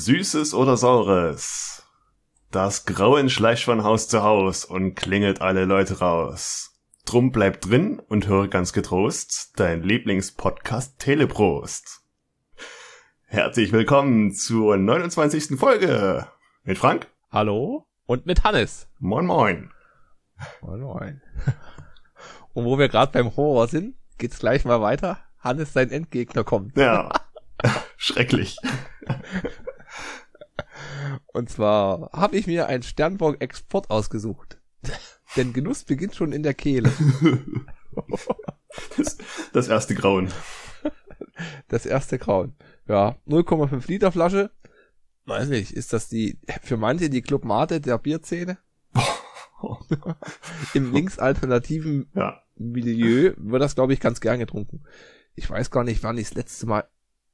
Süßes oder Saures? Das Grauen schleicht von Haus zu Haus und klingelt alle Leute raus. Drum bleib drin und höre ganz getrost dein Lieblingspodcast Teleprost. Herzlich willkommen zur 29. Folge mit Frank. Hallo und mit Hannes. Moin moin. Moin moin. Und wo wir gerade beim Horror sind, geht's gleich mal weiter. Hannes, sein Endgegner kommt. Ja. Schrecklich. Und zwar habe ich mir ein Sternburg Export ausgesucht. Denn Genuss beginnt schon in der Kehle. Das, das erste Grauen. Das erste Grauen. Ja, 0,5 Liter Flasche. Weiß nicht, ist das die, für manche die Club Mate der Bierzähne? Im linksalternativen Ja. Milieu wird das, glaube ich, ganz gern getrunken. Ich weiß gar nicht, wann ich das letzte Mal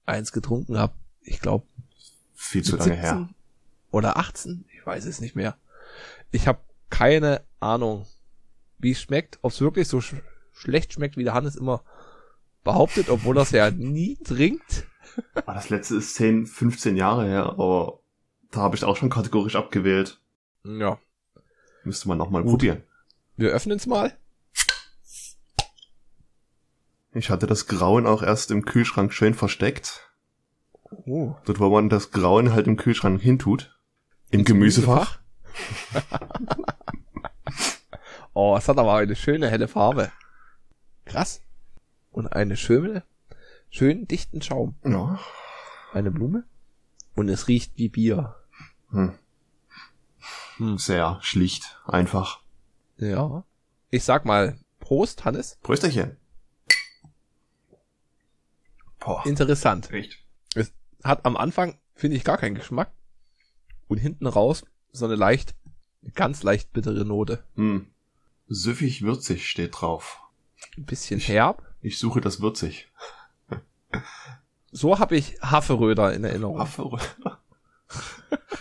eins getrunken habe. Ich glaube Viel zu lange her. Oder 18, ich weiß es nicht mehr. Ich habe keine Ahnung, wie es schmeckt, ob es wirklich so sch schlecht schmeckt, wie der Hannes immer behauptet, obwohl er es ja nie trinkt. Ah, Das letzte ist 10, 15 Jahre her, aber da habe ich auch schon kategorisch abgewählt. Ja, Müsste man nochmal probieren. wir öffnen es mal. Ich hatte das Grauen auch erst im Kühlschrank schön versteckt. Oh, Dort, wo man das Grauen halt im Kühlschrank hintut. Im Gemüsefach. oh, es hat aber eine schöne helle Farbe. Krass. Und eine schöne, schön dichten Schaum. Ja. Eine Blume. Und es riecht wie Bier. Hm. Hm. Sehr schlicht, einfach. Ja. Ich sag mal, Prost, Hannes. Prösterchen. Boah. Interessant. Echt? Es hat am Anfang, finde ich, gar keinen Geschmack. Und hinten raus so eine leicht, ganz leicht bittere Note. Hm. Süffig würzig steht drauf. Ein bisschen herb. Ich suche das würzig. So habe ich Haferröder in Erinnerung. Affe.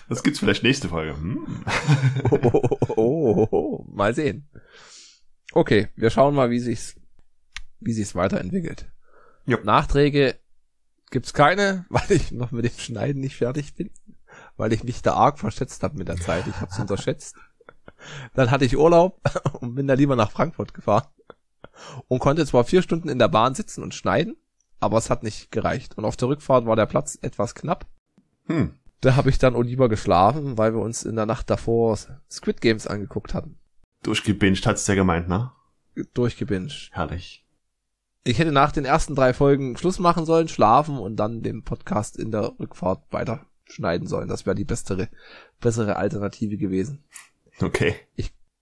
Das gibt's vielleicht nächste Folge. Hm. Oh, oh, oh, oh, oh. Mal sehen. Okay, wir schauen mal, wie sich's, wie sich's weiterentwickelt. Jo. Nachträge gibt's keine, weil ich noch mit dem Schneiden nicht fertig bin, weil ich mich da arg verschätzt habe mit der Zeit. Ich habe es unterschätzt. Dann hatte ich Urlaub und bin da lieber nach Frankfurt gefahren und konnte zwar vier Stunden in der Bahn sitzen und schneiden, aber es hat nicht gereicht. Und auf der Rückfahrt war der Platz etwas knapp. Hm. Da habe ich dann auch lieber geschlafen, weil wir uns in der Nacht davor Squid Games angeguckt hatten. Durchgebinged hat's der gemeint, ne? Durchgebinged. Herrlich. Ich hätte nach den ersten drei Folgen Schluss machen sollen, schlafen und dann den Podcast in der Rückfahrt weiter schneiden sollen. Das wäre die bessere, bessere Alternative gewesen. Okay.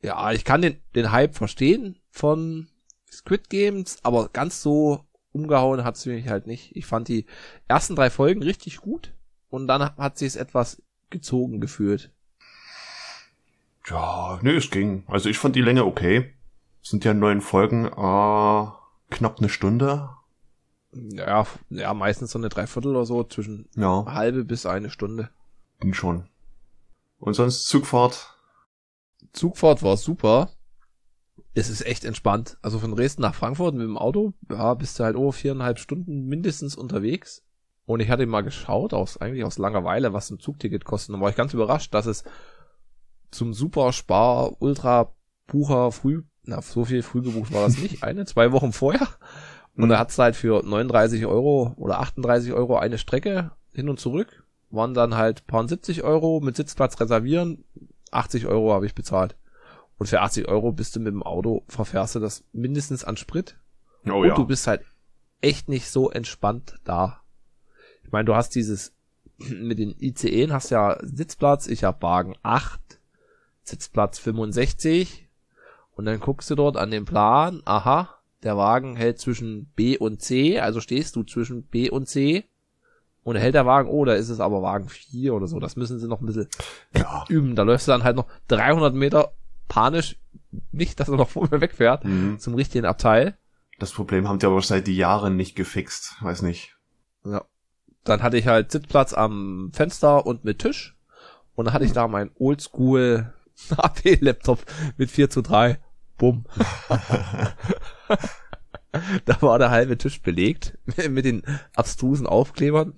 Ja, ich kann den, den Hype verstehen von Squid Games, aber ganz so umgehauen hat's mich halt nicht. Ich fand die ersten drei Folgen richtig gut und dann hat sie es etwas gezogen gefühlt. Ja, nee, es ging. Also ich fand die Länge okay. Es sind ja neun Folgen, äh, knapp eine Stunde. Ja, ja, meistens so eine Dreiviertel oder so, zwischen Ja, halbe bis eine Stunde. ging schon. Und sonst Zugfahrt. Zugfahrt war super. Es ist echt entspannt. Also von Dresden nach Frankfurt mit dem Auto, ja, bist du halt over viereinhalb Stunden mindestens unterwegs. Und ich hatte mal geschaut, aus, eigentlich aus Langeweile, was ein Zugticket kostet. Und war ich ganz überrascht, dass es zum Super Spar Ultra Bucher früh, na, so viel früh gebucht war das nicht, eine, zwei Wochen vorher. Und da hat's halt für 39 Euro oder 38 Euro eine Strecke hin und zurück. Waren dann halt paar 70 Euro mit Sitzplatz reservieren. 80 Euro habe ich bezahlt. Und für 80 Euro bist du mit dem Auto, verfährst du das mindestens an Sprit. Oh und ja. du bist halt echt nicht so entspannt da. Ich meine, du hast dieses, mit den ICE hast ja Sitzplatz, ich habe Wagen 8, Sitzplatz 65 und dann guckst du dort an den Plan, aha, der Wagen hält zwischen B und C, also stehst du zwischen B und C und hält der Wagen, oh, da ist es aber Wagen 4 oder so, das müssen sie noch ein bisschen ja. üben, da läufst du dann halt noch 300 Meter panisch, nicht, dass er noch vor mir wegfährt, Mhm. zum richtigen Abteil. Das Problem haben die aber seit Jahren nicht gefixt. Weiß nicht. Ja. Dann hatte ich halt Sitzplatz am Fenster und mit Tisch. Und dann hatte ich da meinen Oldschool HP-Laptop mit 4 zu 3. Bumm. da war der halbe Tisch belegt mit den abstrusen Aufklebern.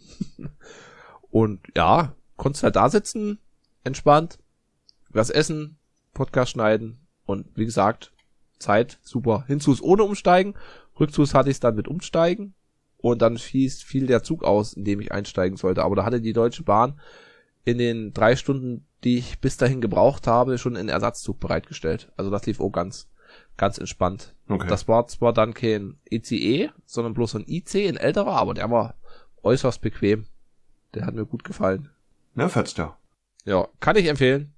Und ja, konntest halt da sitzen, entspannt, was essen, Podcast schneiden und wie gesagt, Zeit, super. Hinzus ohne umsteigen, rückzus hatte ich es dann mit umsteigen und dann fiel, fiel der Zug aus, in dem ich einsteigen sollte. Aber da hatte die Deutsche Bahn in den drei Stunden, die ich bis dahin gebraucht habe, schon einen Ersatzzug bereitgestellt. Also das lief auch ganz, ganz entspannt. Okay. Das war zwar dann kein ECE, sondern bloß ein IC, ein älterer, aber der war äußerst bequem. Der hat mir gut gefallen. Ja, fetzt ja. Ja, kann ich empfehlen.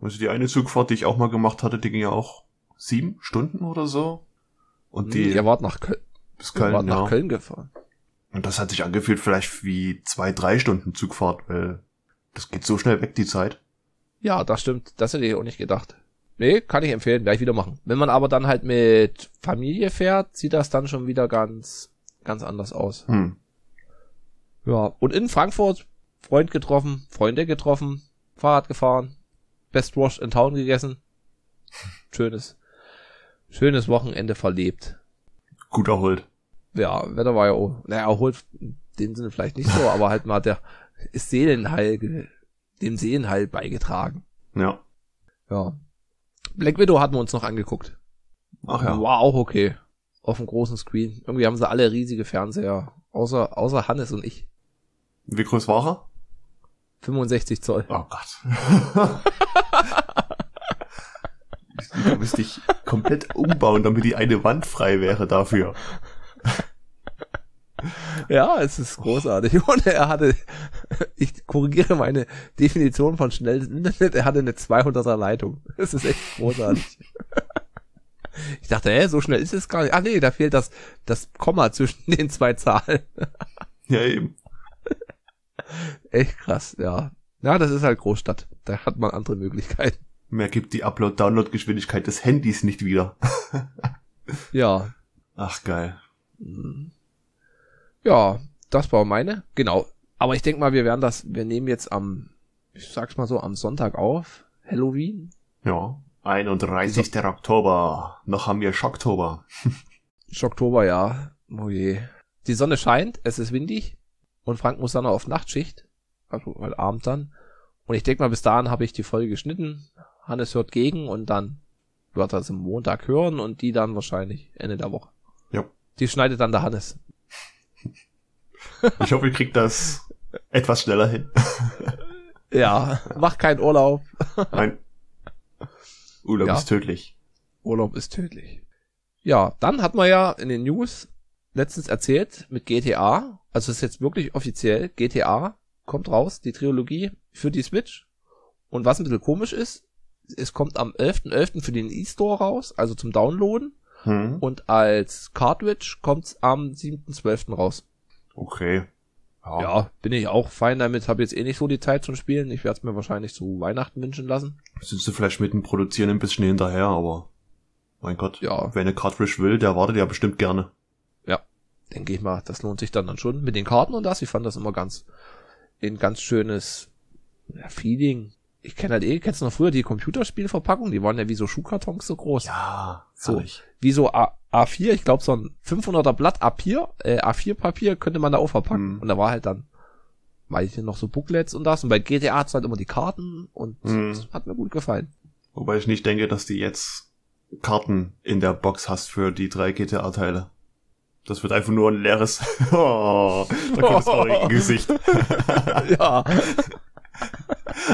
Also die eine Zugfahrt, die ich auch mal gemacht hatte, die ging ja auch sieben Stunden oder so. Und die Ihr wart nach, Köl bis Köln, wart ja. nach Köln gefahren. Und das hat sich angefühlt vielleicht wie zwei, drei Stunden Zugfahrt, weil das geht so schnell weg, die Zeit. Ja, das stimmt. Das hätte ich auch nicht gedacht. Nee, kann ich empfehlen, gleich wieder machen. Wenn man aber dann halt mit Familie fährt, sieht das dann schon wieder ganz, ganz anders aus. Hm. Ja, und in Frankfurt Freund getroffen, Freunde getroffen, Fahrrad gefahren, Best Wash in Town gegessen. Schönes, schönes Wochenende verlebt. Gut erholt. Ja, Wetter war ja auch, naja, erholt in dem Sinne vielleicht nicht so, aber halt mal der Seelenheil, ge- dem Seelenheil beigetragen. Ja. Ja. Black Widow hatten wir uns noch angeguckt. Ach ja. War auch okay. Auf dem großen Screen. Irgendwie haben sie alle riesige Fernseher. Außer, außer Hannes und ich. Wie groß war er? 65 Zoll. Oh Gott. da müsste ich komplett umbauen, damit die eine Wand frei wäre dafür. Ja, es ist großartig. Und er hatte, ich korrigiere meine Definition von schnelles Internet, er hatte eine 200er Leitung. Das ist echt großartig. Ich dachte, hä, so schnell ist es gar nicht. Ah nee, da fehlt das, das Komma zwischen den zwei Zahlen. Ja, eben. Echt krass, ja. Ja, das ist halt Großstadt. Da hat man andere Möglichkeiten. Mehr gibt die Upload-Download-Geschwindigkeit des Handys nicht wieder. Ja, Ach, geil. Ja, das war meine. Genau. Aber ich denke mal, wir werden das, wir nehmen jetzt am, ich sag's mal so, am Sonntag auf. Halloween. Ja. 31. Oktober. Noch haben wir Schocktober. Ist Oktober, ja. Oh je. Die Sonne scheint, es ist windig und Frank muss dann noch auf Nachtschicht. Also halt Abend dann. Und ich denke mal, bis dahin habe ich die Folge geschnitten. Hannes hört gegen und dann wird er es am Montag hören und die dann wahrscheinlich Ende der Woche. Ja. Die schneidet dann der Hannes. Ich hoffe, ihr kriegt das etwas schneller hin. Ja, mach keinen Urlaub. Nein. Urlaub Ja. ist tödlich. Urlaub ist tödlich. Ja, dann hat man ja in den News letztens erzählt mit GTA, also es ist jetzt wirklich offiziell, GTA kommt raus, die Trilogie für die Switch. Und was ein bisschen komisch ist, es kommt am 11.11. für den E-Store raus, also zum Downloaden. Hm. Und als Cartridge kommt's am 7.12. raus. Okay. Ja, bin ich auch fein damit, habe jetzt eh nicht so die Zeit zum Spielen. Ich werde es mir wahrscheinlich zu Weihnachten wünschen lassen. Sind sie vielleicht mit dem Produzieren ein bisschen hinterher, aber mein Gott. Ja. Wer eine Cartridge will, der wartet ja bestimmt gerne. denke ich mal, das lohnt sich dann, dann schon mit den Karten und das. Ich fand das immer ganz, ein ganz schönes ja, Feeling. Ich kenne halt eh, kennst du noch früher die Computerspielverpackung? Die waren ja wie so Schuhkartons so groß. Ja, So. Wie so A A4, ich glaube so ein 500er Blatt A4, äh, A4 Papier könnte man da auch verpacken. Mhm. Und da war halt dann, nicht, noch so Booklets und das. Und bei GTA hat's halt immer die Karten und Mhm. das hat mir gut gefallen. Wobei ich nicht denke, dass du jetzt Karten in der Box hast für die drei GTA-Teile. Das wird einfach nur ein leeres, oh, da kommt das traurige Gesicht. ja.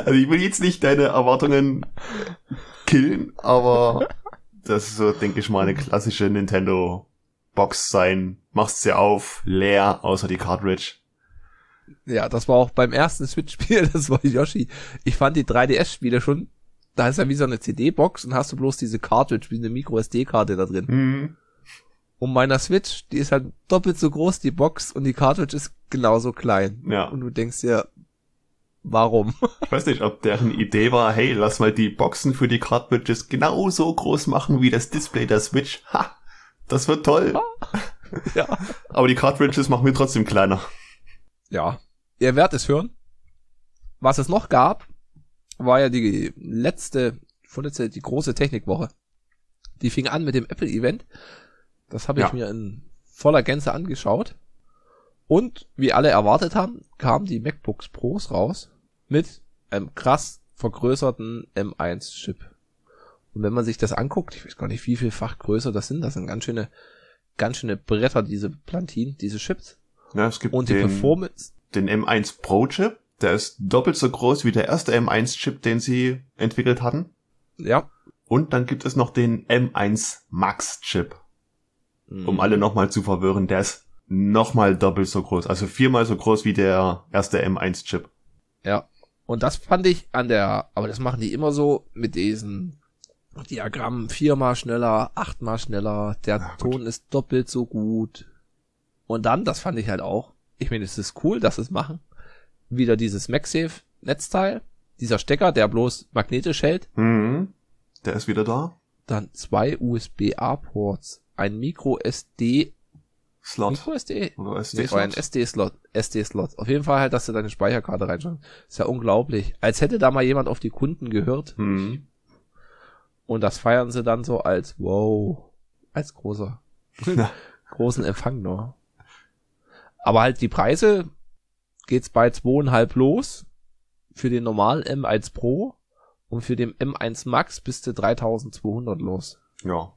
Also ich will jetzt nicht deine Erwartungen killen, aber das ist so, denke ich mal, eine klassische Nintendo-Box sein. Machst sie auf, leer, außer die Cartridge. Ja, das war auch beim ersten Switch-Spiel, das war Yoshi. Ich fand die 3DS-Spiele schon, da ist ja wie so eine CD-Box und hast du bloß diese Cartridge, wie eine Micro-SD-Karte da drin. Hm. Und meiner Switch, die ist halt doppelt so groß, die Box, und die Cartridge ist genauso klein. Ja. Und du denkst dir, warum? Ich weiß nicht, ob deren Idee war, hey, lass mal die Boxen für die Cartridges genauso groß machen wie das Display der Switch. Ha! Das wird toll. ja. Aber die Cartridges machen wir trotzdem kleiner. Ja. Ihr werdet es hören. Was es noch gab, war ja die letzte, vorletzte, die große Technikwoche. Die fing an mit dem Apple-Event. Das habe ich Ja. mir in voller Gänze angeschaut. Und wie alle erwartet haben, kamen die MacBooks Pros raus. Mit einem krass vergrößerten M1-Chip. Und wenn man sich das anguckt, ich weiß gar nicht, wie vielfach größer das sind, das sind ganz schöne, ganz schöne Bretter, diese Plantinen, diese Chips. Ja, es gibt Und die den, Performance, den M1 Pro Chip. Der ist doppelt so groß wie der erste M1 Chip, den sie entwickelt hatten. ja. Und dann gibt es noch den M1 Max Chip. Mhm. Um alle nochmal zu verwirren, der ist nochmal doppelt so groß. Also viermal so groß wie der erste M1 Chip. Ja. Und das fand ich an der, aber das machen die immer so mit diesen Diagrammen viermal schneller, achtmal schneller, der Ja. Ton ist doppelt so gut. Und dann, das fand ich halt auch, ich meine, es ist cool, dass sie es machen, wieder dieses MagSafe Netzteil, dieser Stecker, der bloß magnetisch hält, Mhm. Der ist wieder da. dann zwei USB-A-Ports, ein Micro SD, Slot. Micro SD, Oder Nee, es war ein SD-Slot. SD-Slot. Auf jeden Fall halt, dass du deine Speicherkarte reinschaust. Ist ja unglaublich. Als hätte da mal jemand auf die Kunden gehört. Mhm. Und das feiern sie dann so als, wow, als großer, großen Empfang noch. Aber halt die Preise geht's bei zweieinhalb los für den normalen M1 Pro und für den M1 Max bist du 3200 los. Ja.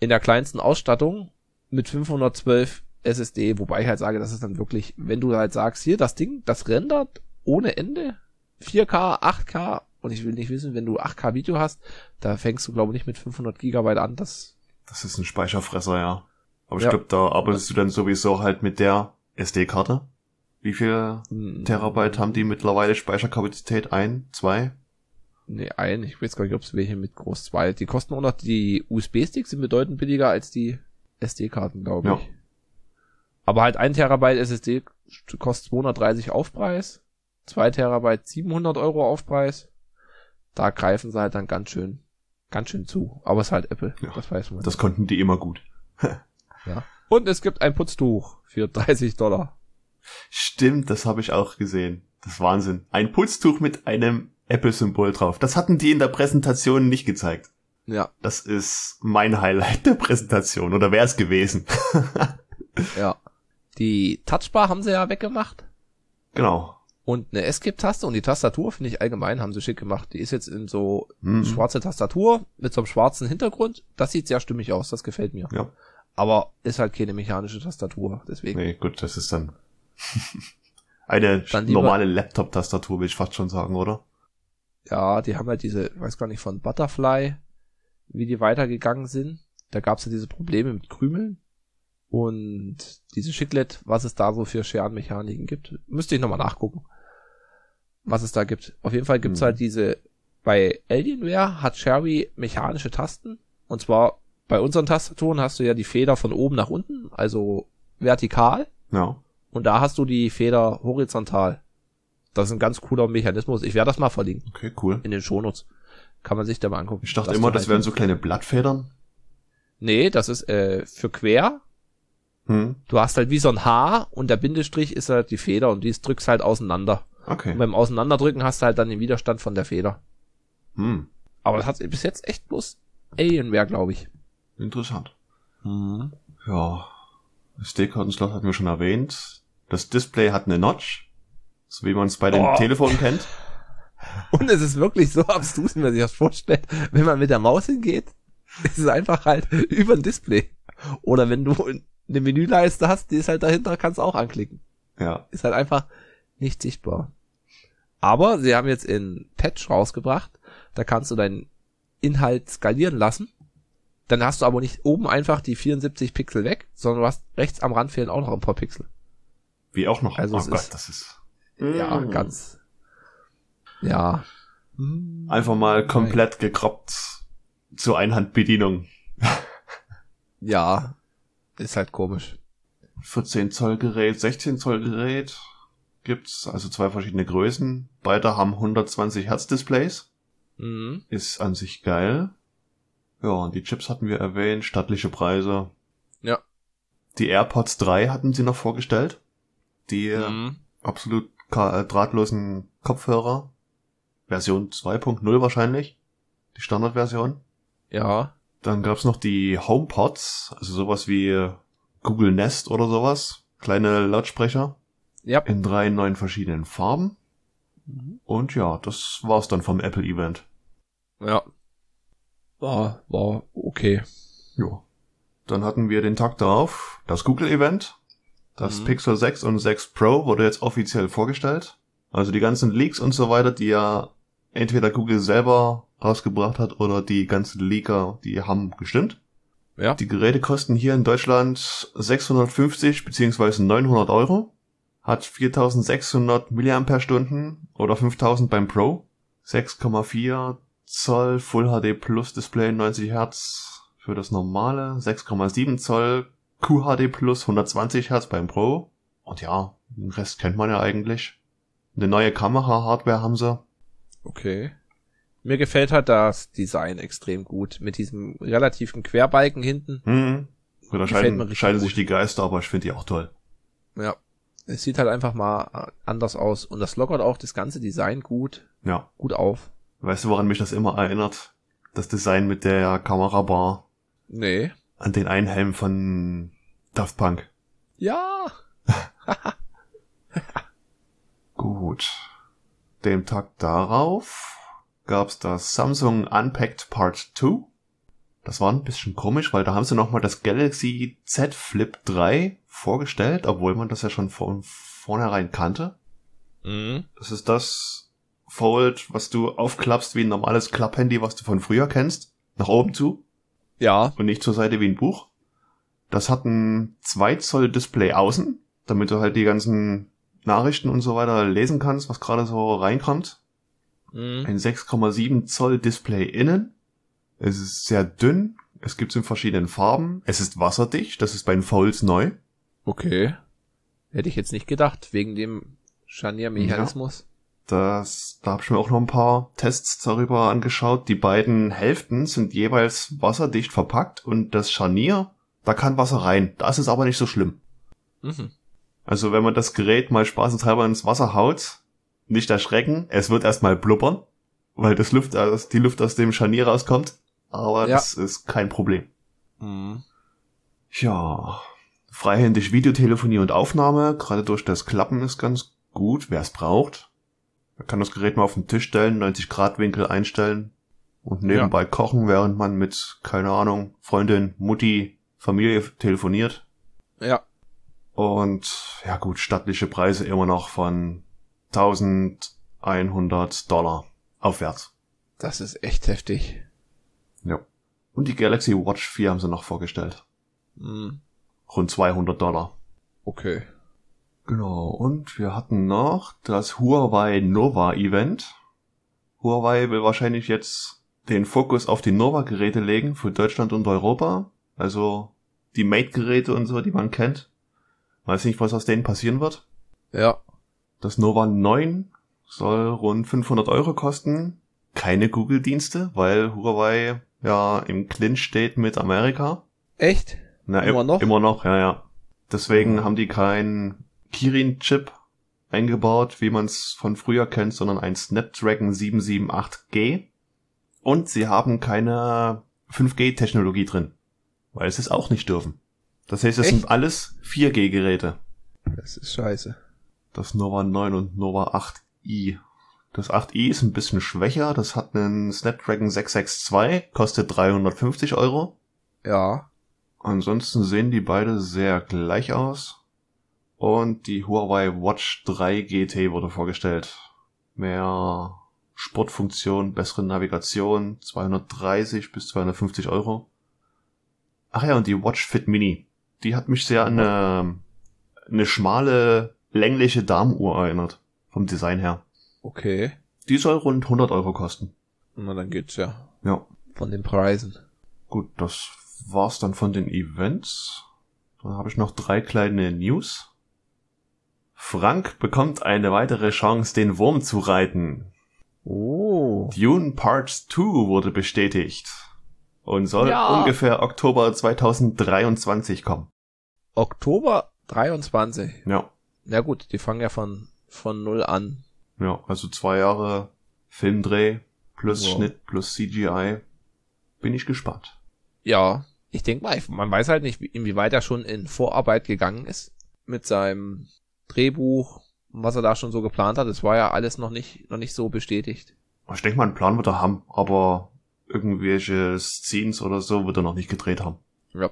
In der kleinsten Ausstattung mit 512 SSD, wobei ich halt sage, das ist dann wirklich, wenn du halt sagst, hier, das Ding, das rendert ohne Ende, 4K, 8K, und ich will nicht wissen, wenn du 8K Video hast, da fängst du, glaube ich, nicht mit 500 Gigabyte an, das, Das ist ein Speicherfresser, ja. Aber ich Ja. glaube, da arbeitest du dann sowieso halt mit der SD-Karte. Wie viel hm, Terabyte haben die mittlerweile Speicherkapazität? Ein, zwei? Nee, ein, ich weiß gar nicht, ob es welche mit groß zwei, die kosten auch noch, die USB-Sticks sind bedeutend billiger als die SD-Karten, glaube Ja. ich. Aber halt ein Terabyte SSD kostet 230 Aufpreis, zwei Terabyte 700 Euro Aufpreis. Da greifen sie halt dann ganz schön, ganz schön zu. Aber es ist halt Apple, Ja, das weiß man. Das konnten die immer gut. ja. Und es gibt ein Putztuch für 30 Dollar. Stimmt, das habe ich auch gesehen. Das ist Wahnsinn. Ein Putztuch mit einem Apple-Symbol drauf. Das hatten die in der Präsentation nicht gezeigt. Ja, Das ist mein Highlight der Präsentation. Oder wäre es gewesen? ja. Die Touchbar haben sie ja weggemacht. genau. Und eine Escape-Taste und die Tastatur finde ich allgemein haben sie schick gemacht. Die ist jetzt in so Mhm. schwarze Tastatur mit so einem schwarzen Hintergrund. Das sieht sehr stimmig aus, das gefällt mir. Ja. Aber ist halt keine mechanische Tastatur, deswegen. Nee, gut, das ist dann eine Dann normale Laptop-Tastatur, will ich fast schon sagen, oder? Ja, die haben halt diese, ich weiß gar nicht, von Butterfly, wie die weitergegangen sind. Da gab's ja diese Probleme mit Krümeln. Und diese Chiclet, was es da so für Scherenmechaniken gibt, müsste ich nochmal nachgucken, was es da gibt. Auf jeden Fall gibt's Hm. halt diese, bei Alienware hat Sherry mechanische Tasten. Und zwar bei unseren Tastaturen hast du ja die Feder von oben nach unten, also vertikal. Ja. Und da hast du die Feder horizontal. Das ist ein ganz cooler Mechanismus. Ich werde das mal verlinken Okay, cool. in den Shownotes. Kann man sich da mal angucken. Ich dachte immer, das halt- wären so kleine Blattfedern. Nee, das ist äh, für quer. Hm. Du hast halt wie so ein Haar und der Bindestrich ist halt die Feder und dies drückst halt auseinander. Okay. Und beim Auseinanderdrücken hast du halt dann den Widerstand von der Feder. Hm. Aber das hat bis jetzt echt bloß Alienware, glaube ich. Interessant. Ja. SD-Kartenslot hatten wir schon erwähnt. Das Display hat eine Notch. So wie man es bei den Oh. Telefonen kennt. Und es ist wirklich so abstrus, wie man sich das vorstellt. Wenn man mit der Maus hingeht, ist es einfach halt über ein Display. Oder wenn du eine Menüleiste hast, die ist halt dahinter, kannst du auch anklicken. Ja. ist halt einfach nicht sichtbar. Aber sie haben jetzt in Patch rausgebracht, da kannst du deinen Inhalt skalieren lassen. Dann hast du aber nicht oben einfach die 74 Pixel weg, sondern du hast rechts am Rand fehlen auch noch ein paar Pixel. Wie auch noch. Also oh es Gott, ist- das ist. Ja, Mm. ganz. Ja. Einfach mal komplett gekroppt zur Einhandbedienung. Ja. Ist halt komisch. 14 Zoll Gerät, 16 Zoll Gerät gibt's, also zwei verschiedene Größen. Beide haben 120 Hertz Displays. Mhm. Ist an sich geil. Ja, und die Chips hatten wir erwähnt, stattliche Preise. Ja. Die AirPods 3 hatten sie noch vorgestellt. Die Mhm. absolut äh, drahtlosen Kopfhörer. Version 2.0 wahrscheinlich. Die Standardversion. Ja. Dann gab's noch die HomePods, also sowas wie Google Nest oder sowas. Kleine Lautsprecher Ja. in drei neuen verschiedenen Farben. Und ja, das war's dann vom Apple Event. Ja. War, war okay. Ja. Dann hatten wir den Tag darauf das Google Event. Das Mhm. Pixel 6 und 6 Pro wurde jetzt offiziell vorgestellt. Also die ganzen Leaks und so weiter, die ja entweder Google selber rausgebracht hat oder die ganzen Leaker, die haben gestimmt. Ja. Die Geräte kosten hier in Deutschland 650 beziehungsweise 900 Euro. Hat 4600 Milliampere-Stunden oder 5000 beim Pro. 6,4 Zoll Full HD Plus Display 90 Hertz für das normale. 6,7 Zoll QHD Plus 120 Hertz beim Pro. Und ja, den Rest kennt man ja eigentlich. Eine neue Kamera-Hardware haben sie. Okay. Mir gefällt halt das Design extrem gut. Mit diesem relativen Querbalken hinten. Hm. Da scheiden, scheiden sich die Geister, aber ich finde die auch toll. Ja. Es sieht halt einfach mal anders aus. Und das lockert auch das ganze Design gut, Ja. gut auf. Weißt du, woran mich das immer erinnert? Das Design mit der Kamerabar Nee. an den einen Helm von Daft Punk. Ja. Gut. Dem Tag darauf gab's das Samsung Unpacked Part 2. Das war ein bisschen komisch, weil da haben sie nochmal das Galaxy Z Flip 3 vorgestellt, obwohl man das ja schon von vornherein kannte. Mhm. Das ist das Fold, was du aufklappst wie ein normales Klapphandy, was du von früher kennst. Nach oben zu Ja. und nicht zur Seite wie ein Buch. Das hat ein 2 Zoll Display außen, damit du halt die ganzen Nachrichten und so weiter lesen kannst, was gerade so reinkommt. Mhm. Ein 6,7 Zoll Display innen. Es ist sehr dünn. Es gibt es in verschiedenen Farben. Es ist wasserdicht. Das ist bei den Folds neu. Okay. Hätte ich jetzt nicht gedacht, wegen dem Scharniermechanismus. Das, da habe ich mir auch noch ein paar Tests darüber angeschaut. Die beiden Hälften sind jeweils wasserdicht verpackt und das Scharnier, da kann Wasser rein. Das ist aber nicht so schlimm. Mhm. Also wenn man das Gerät mal spaßenshalber ins Wasser haut, nicht erschrecken, es wird erstmal blubbern, weil das Luft, aus- die Luft aus dem Scharnier rauskommt. Aber Ja. das ist kein Problem. Mhm. Ja, freihändig Videotelefonie und Aufnahme, gerade durch das Klappen ist ganz gut, wer es braucht. Man kann das Gerät mal auf den Tisch stellen, 90 Grad Winkel einstellen und nebenbei kochen, während man mit, keine Ahnung, Freundin, Mutti, Familie telefoniert. Ja. Und ja gut, stattliche Preise immer noch von 1100 Dollar aufwärts. Das ist echt heftig. Ja. Und die Galaxy Watch 4 haben sie noch vorgestellt. Mhm. Rund 200 Dollar. Okay. Genau, und wir hatten noch das Huawei Nova Event. Huawei will wahrscheinlich jetzt den Fokus auf die Nova-Geräte legen für Deutschland und Europa. Also die Mate-Geräte und so, die man kennt. Weiß nicht, was aus denen passieren wird. Ja. Das Nova 9 soll rund 500 Euro kosten. Keine Google-Dienste, weil Huawei ja im Clinch steht mit Amerika. Echt? Na, Immer im- noch? Immer noch, ja, ja. Deswegen haben die keinen Kirin-Chip eingebaut, wie man es von früher kennt, sondern ein Snapdragon 778G. Und sie haben keine 5G-Technologie drin, weil sie es auch nicht dürfen. Das heißt, es Echt? sind alles 4G-Geräte. Das ist scheiße. Das Nova 9 und Nova 8i. Das 8i ist ein bisschen schwächer. Das hat einen Snapdragon 662, kostet 350 Euro. Ja. Ansonsten sehen die beide sehr gleich aus. Und die Huawei Watch 3 GT wurde vorgestellt. Mehr Sportfunktion, bessere Navigation, 230 bis 250 Euro. Ach ja, und die Watch Fit Mini. Die hat mich sehr an eine, eine schmale, längliche Damenuhr erinnert. Vom Design her. Okay. Die soll rund 100 Euro kosten. Na, dann geht's ja. Ja. Von den Preisen. Gut, das war's dann von den Events. Dann habe ich noch drei kleine News. Frank bekommt eine weitere Chance, den Wurm zu reiten. Oh. Dune Part 2 wurde bestätigt und soll Ja. ungefähr Oktober 2023 kommen. Oktober 23. Ja, Na gut, die fangen ja von, von null an. ja, also zwei Jahre Filmdreh plus Wow. Schnitt plus CGI. Bin ich gespannt. Ja. Ich denke mal, man weiß halt nicht, wie- inwieweit er schon in Vorarbeit gegangen ist. Mit seinem Drehbuch was er da schon so geplant hat. Es war ja alles noch nicht, noch nicht so bestätigt. Ich denke mal, einen Plan wird er haben, aber irgendwelche Scenes oder so wird er noch nicht gedreht haben. Ja.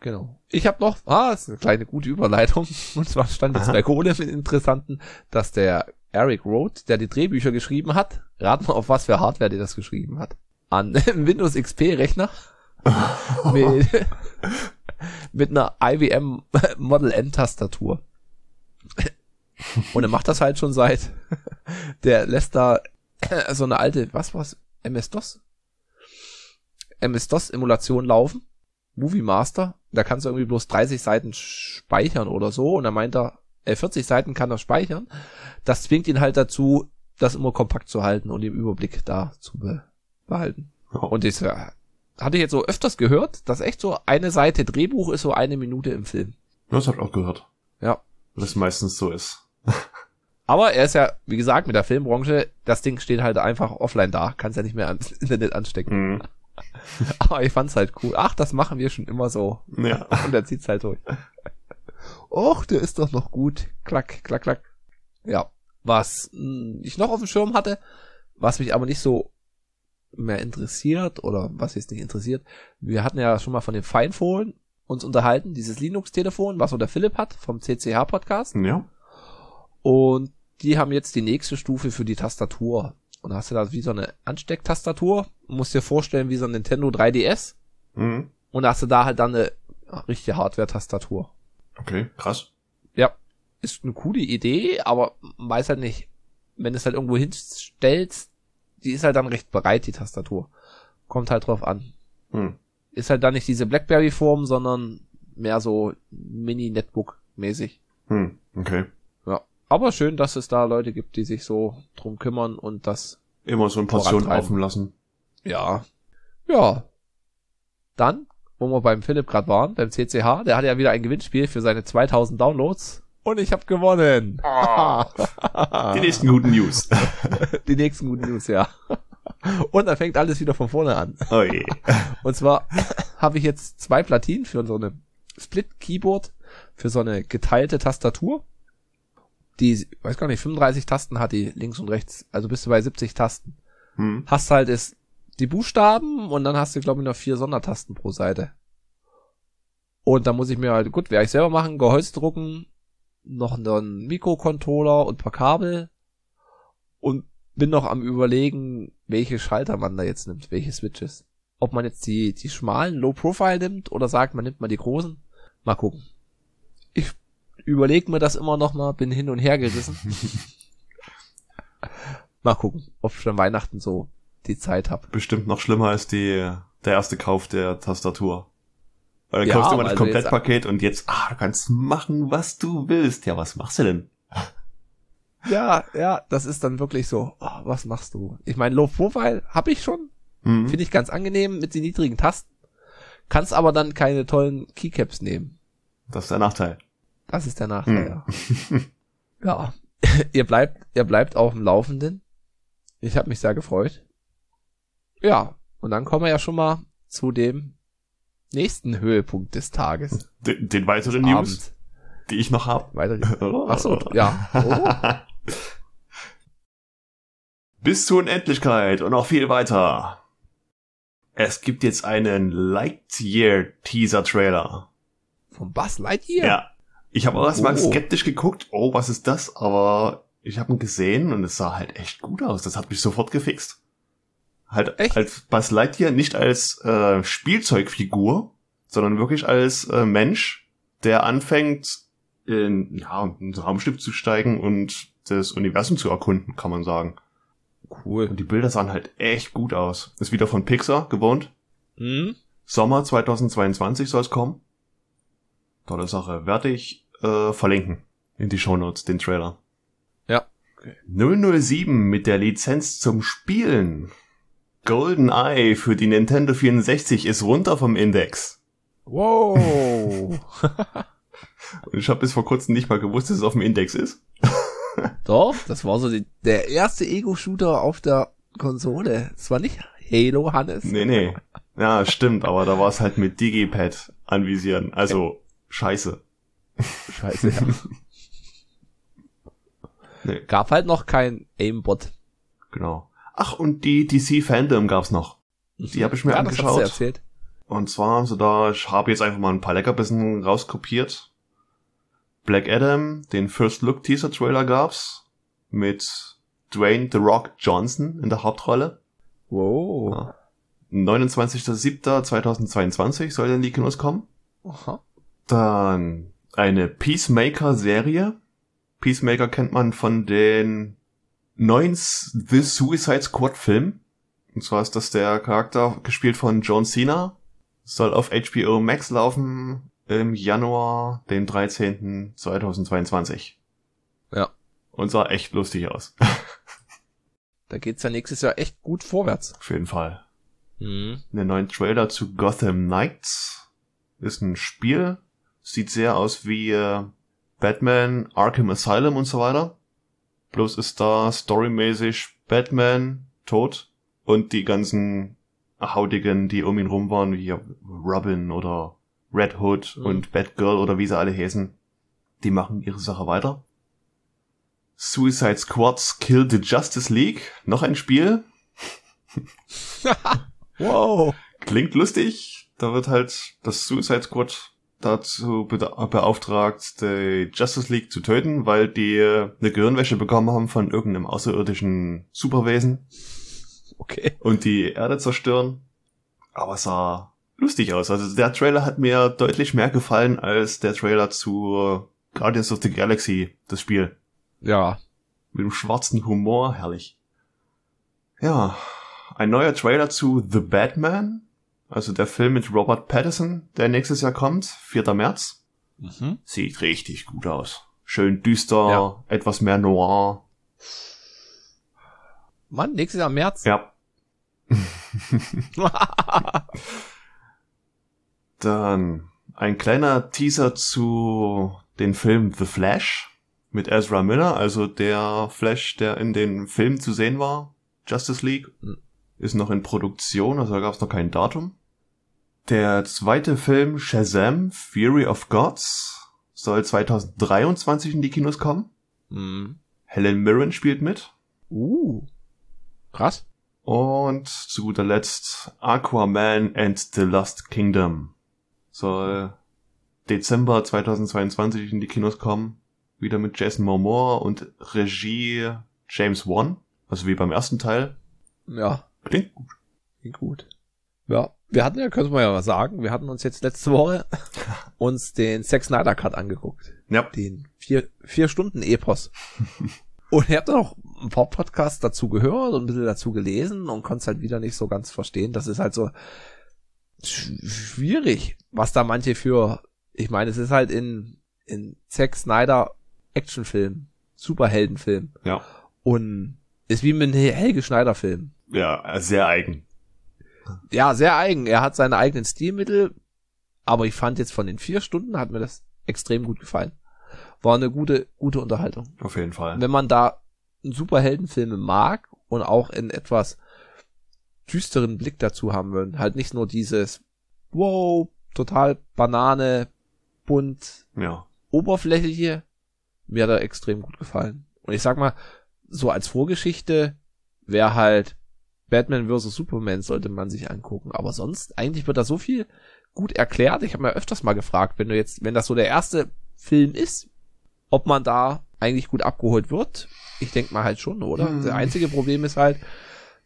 Genau. Ich habe noch, ah, ist eine kleine gute Überleitung. Und zwar stand jetzt bei Kohle im Interessanten, dass der Eric Roth, der die Drehbücher geschrieben hat, rat mal auf was für Hardware der das geschrieben hat. An einem Windows XP Rechner mit, mit einer IBM Model N Tastatur. Und er macht das halt schon seit, der lässt da so eine alte, was war's, MS-DOS? MS-DOS-Emulation laufen. Movie Master. Da kannst du irgendwie bloß 30 Seiten speichern oder so. Und da meint er, äh, 40 Seiten kann er speichern. Das zwingt ihn halt dazu, das immer kompakt zu halten und den Überblick da zu be behalten. Und das äh, hatte ich jetzt so öfters gehört, dass echt so eine Seite Drehbuch ist so eine Minute im Film. Das hab ich auch gehört. Ja. Das meistens so ist. Aber er ist ja, wie gesagt, mit der Filmbranche, das Ding steht halt einfach offline da, kannst ja nicht mehr ans Internet anstecken. Mhm. Aber ich fand's halt cool. Ach, das machen wir schon immer so. Ja. Und er zieht's halt durch. Och, der ist doch noch gut. Klack, klack, klack. Ja. Was ich noch auf dem Schirm hatte, was mich aber nicht so mehr interessiert oder was jetzt nicht interessiert. Wir hatten ja schon mal von dem Finephone uns unterhalten, dieses Linux-Telefon, was so der Philipp hat vom CCH-Podcast. Ja. Und die haben jetzt die nächste Stufe für die Tastatur. Und hast du da wie so eine Anstecktastatur. Musst dir vorstellen, wie so ein Nintendo 3DS. Mhm. Und da hast du da halt dann eine richtige Hardware-Tastatur. Okay, krass. Ja, ist eine coole Idee, aber man weiß halt nicht, wenn du es halt irgendwo hinstellst, die ist halt dann recht breit, die Tastatur. Kommt halt drauf an. Hm. Ist halt dann nicht diese Blackberry-Form, sondern mehr so Mini-Netbook-mäßig. Hm. Okay. Aber schön, dass es da Leute gibt, die sich so drum kümmern und das, Immer so in Portionen Vorantreiben. offen lassen. ja. Ja. Dann, wo wir beim Philipp gerade waren, beim CCH, der hatte ja wieder ein Gewinnspiel für seine 2000 Downloads. Und ich habe gewonnen. Die nächsten guten News. Die nächsten guten News, ja. Und dann fängt alles wieder von vorne an. Oh je. Und zwar habe ich jetzt zwei Platinen für so eine Split-Keyboard, für so eine geteilte Tastatur. Die, weiß gar nicht, 35 Tasten hat die links und rechts, also bist du bei 70 Tasten. Hm. Hast halt ist die Buchstaben und dann hast du, glaube ich, noch vier Sondertasten pro Seite. Und da muss ich mir halt, gut, werde ich selber machen, Gehäuse drucken, noch einen Mikrocontroller und ein paar Kabel und bin noch am überlegen, welche Schalter man da jetzt nimmt, welche Switches. Ob man jetzt die, die schmalen Low Profile nimmt oder sagt, man nimmt mal die großen. Mal gucken. Ich überlege mir das immer noch mal, bin hin und her gerissen. mal gucken, ob ich dann Weihnachten so die Zeit habe. Bestimmt noch schlimmer als die, der erste Kauf der Tastatur. Weil dann Ja, kaufst du mal das also jetzt- Komplettpaket und jetzt, ah, du kannst machen, was du willst. Ja, was machst du denn? Ja, ja, das ist dann wirklich so, oh, was machst du? Ich meine, Low Profile habe ich schon, Hm. finde ich ganz angenehm mit den niedrigen Tasten. Kannst aber dann keine tollen Keycaps nehmen. Das ist der Nachteil. Das ist der Nachteil, Hm. ja. ja. ihr bleibt, ihr bleibt auf dem Laufenden. Ich habe mich sehr gefreut. Ja, und dann kommen wir ja schon mal zu dem nächsten Höhepunkt des Tages. Den, den weiteren News, Abend. die ich noch habe. Ach so, ja. Oh. Bis zur Unendlichkeit und noch viel weiter. Es gibt jetzt einen Lightyear Teaser Trailer. Vom Buzz Lightyear? Ja. Ich habe auch erstmal Oh. skeptisch geguckt, oh, was ist das? Aber ich habe ihn gesehen und es sah halt echt gut aus. Das hat mich sofort gefixt. Halt Echt? als Buzz Lightyear nicht als äh, Spielzeugfigur, sondern wirklich als äh, Mensch, der anfängt, in ja, in ein Raumschiff zu steigen und das Universum zu erkunden, kann man sagen. Cool. Und die Bilder sahen halt echt gut aus. Ist wieder von Pixar gewohnt. Hm? Sommer 2022 soll es kommen. Tolle Sache. Werde ich äh, verlinken in die Shownotes, den Trailer. Ja. 007 mit der Lizenz zum Spielen. Golden Eye für die Nintendo 64 ist runter vom Index. Wow. Und ich habe bis vor kurzem nicht mal gewusst, dass es auf dem Index ist. Doch, das war so die, der erste Ego-Shooter auf der Konsole. Es war nicht Halo, Hannes. Nee, nee. Ja, stimmt, aber da war es halt mit Digipad anvisieren. Also, scheiße. Scheiße, ja. Nee. Gab halt noch kein Aimbot. Genau. Ach, und die DC Fandom gab's noch. Die habe ich mir ja, angeschaut. Das erzählt. Und zwar haben sie da, ich habe jetzt einfach mal ein paar Leckerbissen rauskopiert. Black Adam, den First Look Teaser Trailer gab's mit Dwayne The Rock Johnson in der Hauptrolle. Wow. Ja. 29.07.2022 soll der in die Kinos kommen. Aha. Dann eine Peacemaker-Serie. Peacemaker kennt man von den neuen The Suicide Squad Film. Und zwar ist das der Charakter gespielt von John Cena. Soll auf HBO Max laufen im Januar, den 13. 2022. Ja. Und sah echt lustig aus. da geht's ja nächstes Jahr echt gut vorwärts. Auf jeden Fall. Mhm. Den neuen Trailer zu Gotham Knights ist ein Spiel. Sieht sehr aus wie äh, Batman, Arkham Asylum und so weiter. Bloß ist da storymäßig Batman tot und die ganzen Hautigen, die um ihn rum waren, wie Robin oder Red Hood mhm. und Batgirl oder wie sie alle heißen, die machen ihre Sache weiter. Suicide Squads Kill the Justice League, noch ein Spiel. wow. Klingt lustig. Da wird halt das Suicide Squad dazu beauftragt, die Justice League zu töten, weil die eine Gehirnwäsche bekommen haben von irgendeinem außerirdischen Superwesen. Okay. Und die Erde zerstören. Aber es sah lustig aus. Also der Trailer hat mir deutlich mehr gefallen als der Trailer zu Guardians of the Galaxy, das Spiel. Ja. Mit dem schwarzen Humor, herrlich. Ja, ein neuer Trailer zu The Batman, also der Film mit Robert Pattinson, der nächstes Jahr kommt, 4. März. Mhm. Sieht richtig gut aus. Schön düster, ja. etwas mehr noir. Mann, nächstes Jahr März? Ja. Dann ein kleiner Teaser zu den Film The Flash mit Ezra Miller, also der Flash, der in den Filmen zu sehen war, Justice League, hm. Ist noch in Produktion, also da gab es noch kein Datum. Der zweite Film Shazam, Fury of Gods, soll 2023 in die Kinos kommen. Mhm. Helen Mirren spielt mit. Uh. Krass. Und zu guter Letzt Aquaman and the Lost Kingdom soll Dezember 2022 in die Kinos kommen. Wieder mit Jason Momoa und Regie James Wan. Also wie beim ersten Teil. Ja. Klingt gut. Klingt gut. Ja, wir hatten ja, können wir ja mal sagen, wir hatten uns jetzt letzte Woche uns den Zack Snyder Cut angeguckt. Ja. Den vier, vier Stunden Epos. und ich habe dann auch ein paar Podcasts dazu gehört und ein bisschen dazu gelesen und konnte es halt wieder nicht so ganz verstehen. Das ist halt so, schwierig, was da manche für, ich meine, es ist halt in, in Zack Snyder Actionfilm, Superheldenfilm. Ja. Und ist wie mit einem Helge Schneider Film. Ja, sehr eigen. Ja, sehr eigen. Er hat seine eigenen Stilmittel, aber ich fand jetzt von den vier Stunden hat mir das extrem gut gefallen. War eine gute, gute Unterhaltung. Auf jeden Fall. Wenn man da Superheldenfilme mag und auch in etwas düsteren Blick dazu haben würden. Halt nicht nur dieses, wow, total Banane, bunt, ja. oberflächliche. Mir hat er extrem gut gefallen. Und ich sag mal, so als Vorgeschichte wäre halt Batman vs. Superman sollte man sich angucken. Aber sonst, eigentlich wird da so viel gut erklärt. Ich habe mir öfters mal gefragt, wenn du jetzt, wenn das so der erste Film ist, ob man da eigentlich gut abgeholt wird. Ich denke mal halt schon, oder? Hm. Das einzige Problem ist halt,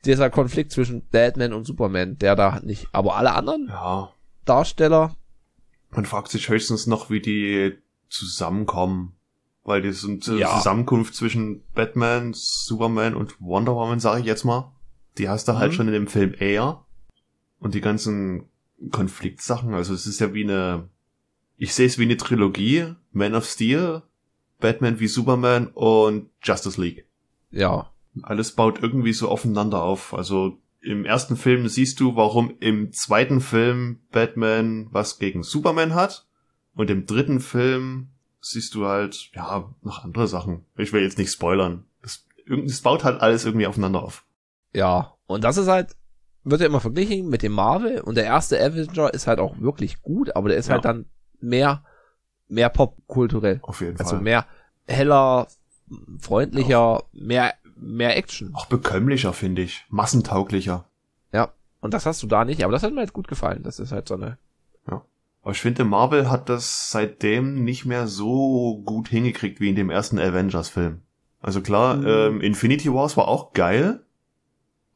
dieser Konflikt zwischen Batman und Superman, der da nicht, aber alle anderen ja. Darsteller. Man fragt sich höchstens noch, wie die zusammenkommen. Weil die sind äh, ja. Zusammenkunft zwischen Batman, Superman und Wonder Woman, sage ich jetzt mal. Die hast du halt mhm. halt schon in dem Film eher. Und die ganzen Konfliktsachen, also es ist ja wie eine, ich sehe es wie eine Trilogie, Man of Steel, Batman wie Superman und Justice League. Ja. Alles baut irgendwie so aufeinander auf. Also im ersten Film siehst du, warum im zweiten Film Batman was gegen Superman hat. Und im dritten Film siehst du halt, ja, noch andere Sachen. Ich will jetzt nicht spoilern. Das baut halt alles irgendwie aufeinander auf. Ja, und das ist halt, wird ja immer verglichen mit dem Marvel und der erste Avenger ist halt auch wirklich gut, aber der ist halt ja. halt dann mehr, mehr popkulturell. Auf jeden also Fall. Also mehr heller, freundlicher, mehr, mehr Action. Auch bekömmlicher, finde ich. Massentauglicher. Ja. Und das hast du da nicht, aber das hat mir halt gut gefallen. Das ist halt so eine. Ja. Aber ich finde, Marvel hat das seitdem nicht mehr so gut hingekriegt wie in dem ersten Avengers-Film. Also klar, Mhm. ähm, Infinity Wars war auch geil,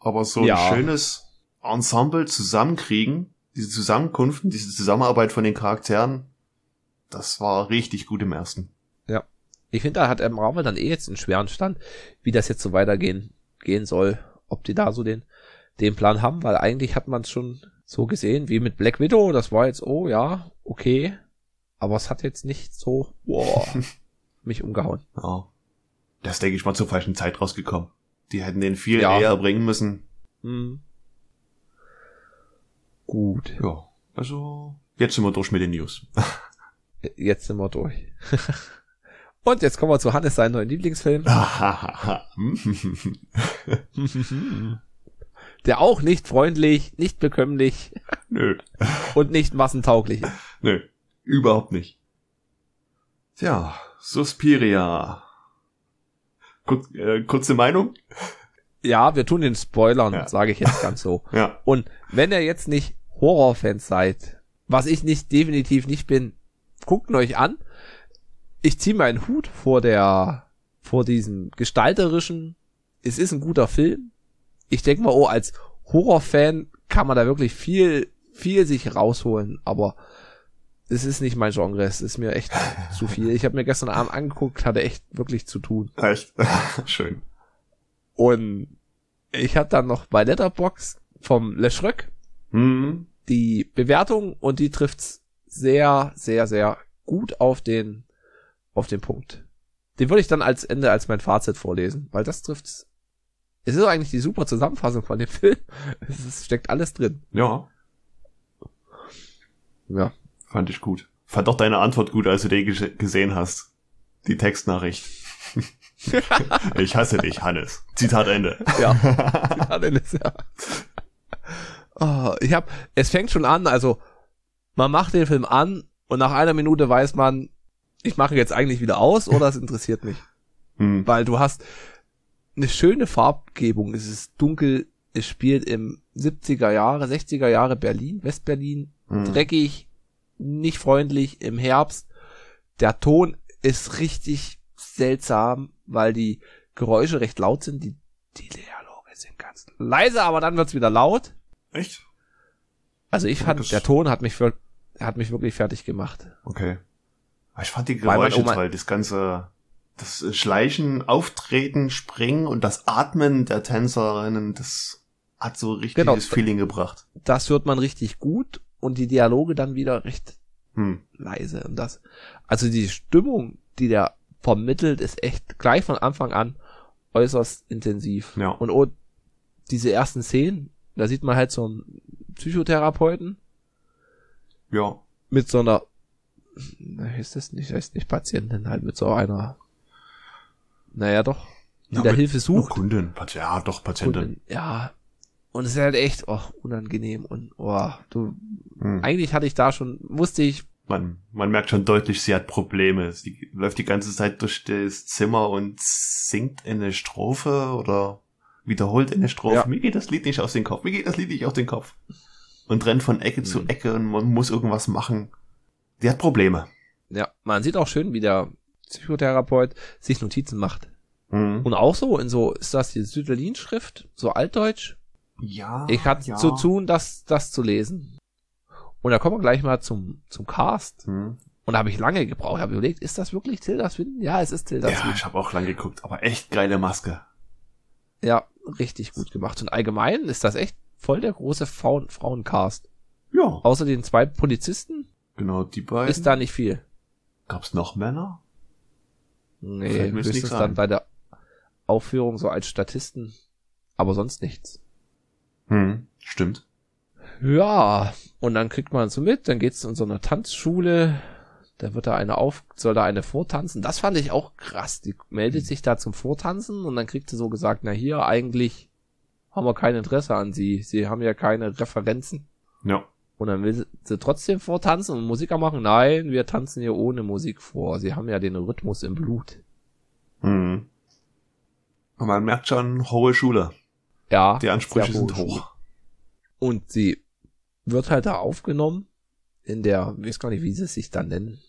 aber so Ja. ein schönes Ensemble zusammenkriegen, diese Zusammenkunften, diese Zusammenarbeit von den Charakteren, das war richtig gut im ersten. Ich finde, da hat der Marvel dann eh jetzt einen schweren Stand, wie das jetzt so weitergehen gehen soll. Ob die da so den, den Plan haben, weil eigentlich hat man es schon so gesehen, wie mit Black Widow. Das war jetzt, oh ja, okay. Aber es hat jetzt nicht so, wow, mich umgehauen. Ja. Das denke ich mal zur falschen Zeit rausgekommen. Die hätten den viel Ja. eher bringen müssen. Hm. Gut. Ja. Also, jetzt sind wir durch mit den News. Jetzt sind wir durch. Und jetzt kommen wir zu Hannes, seinen neuen Lieblingsfilm. Der auch nicht freundlich, nicht bekömmlich Nö. und nicht massentauglich ist. Nö. Überhaupt nicht. Tja, Suspiria. Kur äh, kurze Meinung? Ja, wir tun den Spoilern, Ja. sage ich jetzt ganz so. Ja. Und wenn ihr jetzt nicht Horrorfans seid, was ich nicht definitiv nicht bin, guckt euch an. Ich ziehe meinen Hut vor der, vor diesem gestalterischen. Es ist ein guter Film. Ich denke mal, oh, als Horrorfan kann man da wirklich viel, viel sich rausholen, aber es ist nicht mein Genre. Es ist mir echt zu viel. Ich habe mir gestern Abend angeguckt, hatte echt wirklich zu tun. Echt? Schön. Und ich habe dann noch bei Letterbox vom Le Schröck Hm. die Bewertung und die trifft's sehr, sehr, sehr gut auf den, auf den Punkt. Den würde ich dann als Ende als mein Fazit vorlesen, weil das trifft's. Es ist eigentlich die super Zusammenfassung von dem Film. Es ist, steckt alles drin. Ja, Ja. Fand ich gut. Fand auch deine Antwort gut, als du die ges- gesehen hast. Die Textnachricht. ich hasse dich, Hannes. Zitat Ende. Ja. dann ist ja. Oh, ich hab, es fängt schon an, also man macht den Film an und nach einer Minute weiß man, ich mache jetzt eigentlich wieder aus oder es interessiert mich. Hm. weil du hast eine schöne Farbgebung. Es ist dunkel, es spielt im 70er Jahre, 60er Jahre Berlin, Westberlin, Hm. dreckig, nicht freundlich im Herbst. Der Ton ist richtig seltsam, weil die Geräusche recht laut sind. Die, die Dialoge sind ganz leise, aber dann wird's wieder laut. Echt? Also ich fand, der Ton hat mich, für, hat mich wirklich fertig gemacht. Okay. Aber Ich fand die Geräusche man- toll. Das ganze, das Schleichen, Auftreten, Springen und das Atmen der Tänzerinnen, das hat so richtiges Genau. Feeling gebracht. Das hört man richtig gut und die Dialoge dann wieder recht Hm. leise und das. Also die Stimmung, die der vermittelt, ist echt gleich von Anfang an äußerst intensiv. Ja. Und oh, diese ersten Szenen, da sieht man halt so einen Psychotherapeuten Ja. mit so einer, na, heißt das nicht, heißt nicht Patientin, halt mit so einer, naja doch, die Ja, da mit- Hilfe sucht. Kundin. Pat- Ja, doch, Patientin. Und, ja. Und es ist halt echt, oh, unangenehm und, oh, du, Hm. eigentlich hatte ich da schon, wusste ich, Man, man merkt schon deutlich, sie hat Probleme. Sie läuft die ganze Zeit durch das Zimmer und singt in eine Strophe oder wiederholt in eine Strophe. Ja. Mir geht das Lied nicht aus dem Kopf. Mir geht das Lied nicht aus dem Kopf. Und rennt von Ecke zu Hm. Ecke und man muss irgendwas machen. Die hat Probleme. Ja, man sieht auch schön, wie der Psychotherapeut sich Notizen macht. Hm. Und auch so, in so, ist das die Süderlin-Schrift, so altdeutsch? Ja. Ich hatte ja. zu tun, das, das zu lesen. Und da kommen wir gleich mal zum, zum Cast. Hm. Und da habe ich lange gebraucht, habe überlegt, ist das wirklich Tilda Swinton? Ja, es ist Tilda Ja, Swinton. ich habe auch lang geguckt, aber echt geile Maske. Ja, richtig gut gemacht. Und allgemein ist das echt voll der große Frauen Frauencast. Ja, Außer den zwei Polizisten genau, die beiden. ist da nicht viel. Gab's noch Männer? Nee, höchstens dann bei der Aufführung so als Statisten. Aber sonst nichts. Hm, stimmt. Ja, und dann kriegt man so mit, dann geht's in so eine Tanzschule, da wird da eine auf, soll da eine vortanzen. Das fand ich auch krass. Die meldet sich da zum Vortanzen und dann kriegt sie so gesagt, na hier, eigentlich haben wir kein Interesse an sie. Sie haben ja keine Referenzen. Ja. Und dann will sie trotzdem vortanzen und Musiker machen. Nein, wir tanzen hier ohne Musik vor. Sie haben ja den Rhythmus im Blut. Mhm. Und man merkt schon, hohe Schule. Ja. Die Ansprüche sind hoch. Und sie wird halt da aufgenommen in der, ich weiß gar nicht, wie sie es sich dann nennen,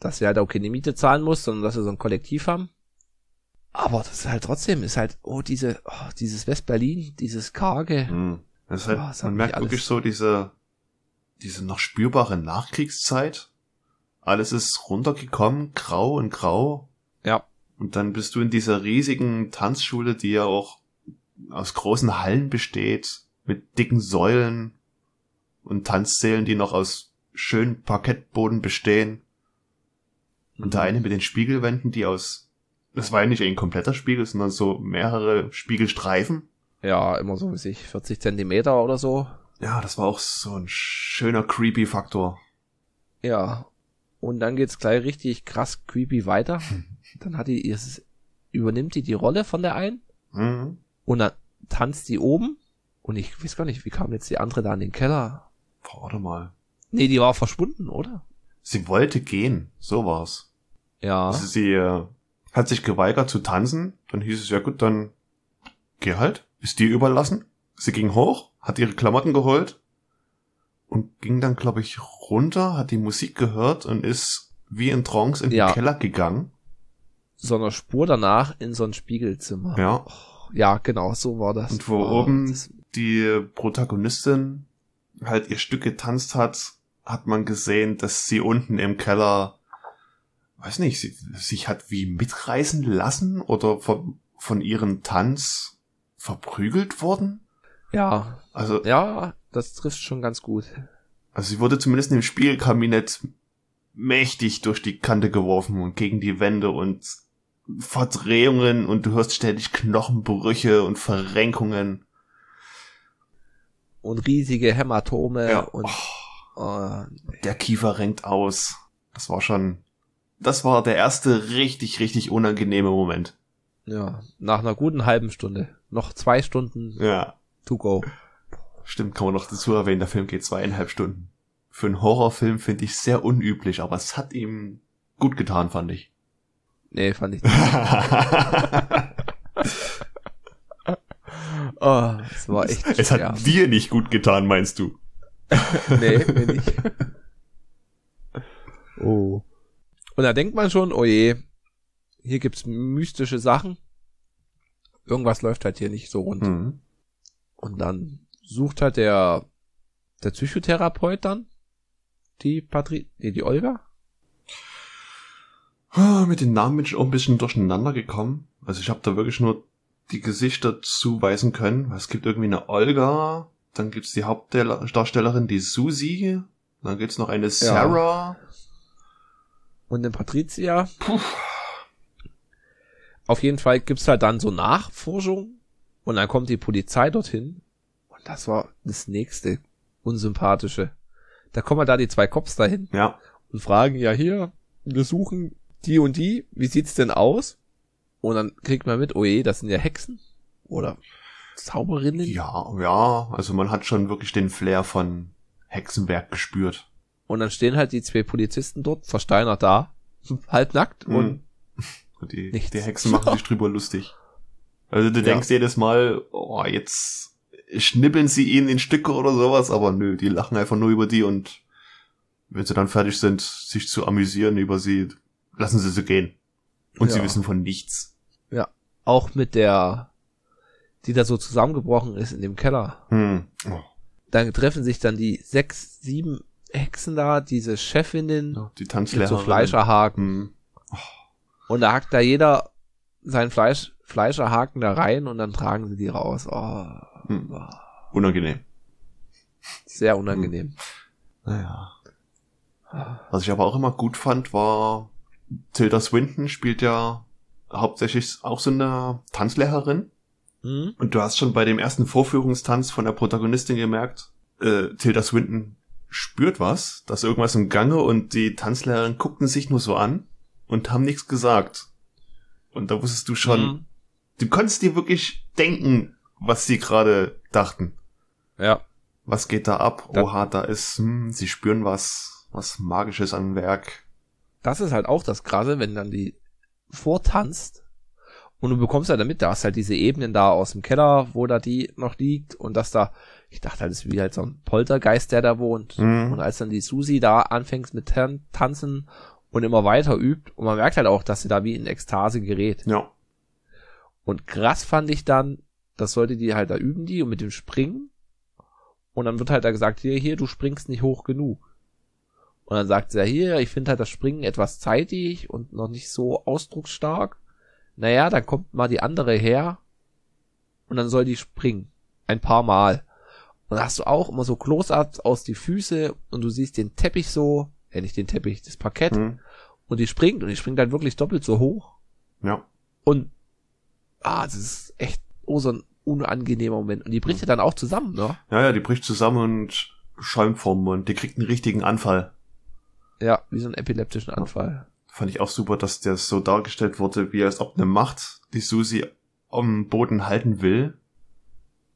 dass sie halt auch keine Miete zahlen muss, sondern dass sie so ein Kollektiv haben. Aber das ist halt trotzdem, ist halt, oh, diese, oh, dieses West-Berlin, dieses karge. Mhm. Das ist halt, es hat man merkt alles- wirklich so diese, diese noch spürbare Nachkriegszeit. Alles ist runtergekommen, grau und grau. Ja. Und dann bist du in dieser riesigen Tanzschule, die ja auch aus großen Hallen besteht, mit dicken Säulen und Tanzsälen, die noch aus schönen Parkettboden bestehen. Und der eine mit den Spiegelwänden, die aus, das war ja nicht ein kompletter Spiegel, sondern so mehrere Spiegelstreifen. Ja, immer so, wie sich 40 Zentimeter oder so. Ja, das war auch so ein schöner creepy Faktor. Ja. Und dann geht's gleich richtig krass creepy weiter. Dann hat die, übernimmt die die Rolle von der einen Mhm. Und dann tanzt die oben. Und ich weiß gar nicht, wie kam jetzt die andere da in den Keller? Warte mal. Nee, die war verschwunden, oder? Sie wollte gehen, so war's. Ja. Also sie äh, hat sich geweigert zu tanzen. Dann hieß es, ja gut, dann geh halt. Ist dir überlassen. Sie ging hoch, hat ihre Klamotten geholt und ging dann, glaube ich, runter, hat die Musik gehört und ist wie in Trance in Ja. den Keller gegangen. So einer Spur danach in so ein Spiegelzimmer. Ja. Oh, ja, genau, so war das. Und wo Oh, oben das- die Protagonistin halt ihr Stück getanzt hat, hat man gesehen, dass sie unten im Keller, weiß nicht, sie, sich hat wie mitreißen lassen oder von, von ihrem Tanz verprügelt worden. Ja, Also, ja, das trifft schon ganz gut. also sie wurde zumindest im Spielkabinett mächtig durch die Kante geworfen und gegen die Wände und Verdrehungen und du hörst ständig Knochenbrüche und Verrenkungen. Und riesige Hämatome Ja. und äh, der Kiefer renkt aus. Das war schon, das war der erste richtig, richtig unangenehme Moment. ja, nach einer guten halben Stunde. Noch zwei Stunden Ja, to go. stimmt, kann man noch dazu erwähnen, der Film geht zweieinhalb Stunden. Für einen Horrorfilm finde ich sehr unüblich, aber es hat ihm gut getan, fand ich. Nee, fand ich nicht. Oh, es war echt es hat ja. dir nicht gut getan, meinst du? Nee, mir nicht. Oh. Und da denkt man schon, oh je, hier gibt's mystische Sachen. Irgendwas läuft halt hier nicht so rund. Mhm. Und dann sucht halt der, der Psychotherapeut dann die Patri, nee, die Olga. Ah, Mit den Namen bin ich auch ein bisschen durcheinander gekommen. Also ich habe da wirklich nur die Gesichter zuweisen können. Es gibt irgendwie eine Olga, dann gibt's die Hauptdarstellerin, die Susi, dann gibt's noch eine Sarah. und den Patricia. Puh. Auf jeden Fall gibt's halt dann so Nachforschung und dann kommt die Polizei dorthin und das war das nächste unsympathische. Da kommen halt da die zwei Cops dahin Ja, und fragen ja hier, wir suchen die und die, wie sieht's denn aus? Und dann kriegt man mit, oh je, das sind ja Hexen oder Zauberinnen. ja, ja. Also man hat schon wirklich den Flair von Hexenwerk gespürt. Und dann stehen halt die zwei Polizisten dort, versteinert da, halbnackt Mhm. und Und die, Nichts. die Hexen machen sich drüber lustig. Also du Ja. denkst jedes Mal, oh, jetzt schnippeln sie ihn in Stücke oder sowas, aber nö, die lachen einfach nur über die und wenn sie dann fertig sind, sich zu amüsieren über sie, lassen sie sie gehen. Und sie Ja. wissen von nichts. auch mit der, die da so zusammengebrochen ist in dem Keller. Hm. Oh, Dann treffen sich dann die sechs, sieben Hexen da, diese Chefinnen ja, die mit Tanzlehrerin. so Fleischerhaken. Hm. Und da hackt da jeder sein Fleisch, Fleischerhaken da rein und dann tragen sie die raus. Oh, Hm. oh, Unangenehm. sehr unangenehm. Naja. Was ich aber auch immer gut fand, war Tilda Swinton spielt ja hauptsächlich auch so eine Tanzlehrerin. Hm? Und du hast schon bei dem ersten Vorführungstanz von der Protagonistin gemerkt, äh, Tilda Swinton spürt was, dass irgendwas im Gange und die Tanzlehrerin guckten sich nur so an und haben nichts gesagt. Und da wusstest du schon, Hm. du konntest dir wirklich denken, was sie gerade dachten. Ja. Was geht da ab? Da- Oha, da ist, hm, sie spüren was, was Magisches am Werk. Das ist halt auch das Krasse, wenn dann die vortanzt Und du bekommst halt damit, da hast halt diese Ebenen da aus dem Keller, wo da die noch liegt und dass da, ich dachte halt, das ist wie halt so ein Poltergeist, der da wohnt. Mhm. Und als dann die Susi da anfängt mit Tan Tanzen und immer weiter übt und man merkt halt auch, dass sie da wie in Ekstase gerät. Ja. Und krass fand ich dann, das sollte die halt da üben die und mit dem Springen. Und dann wird halt da gesagt, hier, hier, du springst nicht hoch genug. Und dann sagt sie ja hier, ich finde halt das Springen etwas zeitig und noch nicht so ausdrucksstark. Naja, dann kommt mal die andere her und dann soll die springen. Ein paar Mal. Und dann hast du auch immer so Close-ups aus die Füße und du siehst den Teppich so, ja nicht den Teppich, das Parkett. Mhm. Und die springt und die springt halt wirklich doppelt so hoch. Ja. Und ah, das ist echt oh, so ein unangenehmer Moment. Und die bricht ja dann auch zusammen, ne? Ja, ja, die bricht zusammen und schäumt vom Mund. Die kriegt einen richtigen Anfall. Ja, wie so einen epileptischen Anfall. Fand ich auch super, dass der so dargestellt wurde, wie als ob eine Macht die Susi am Boden halten will.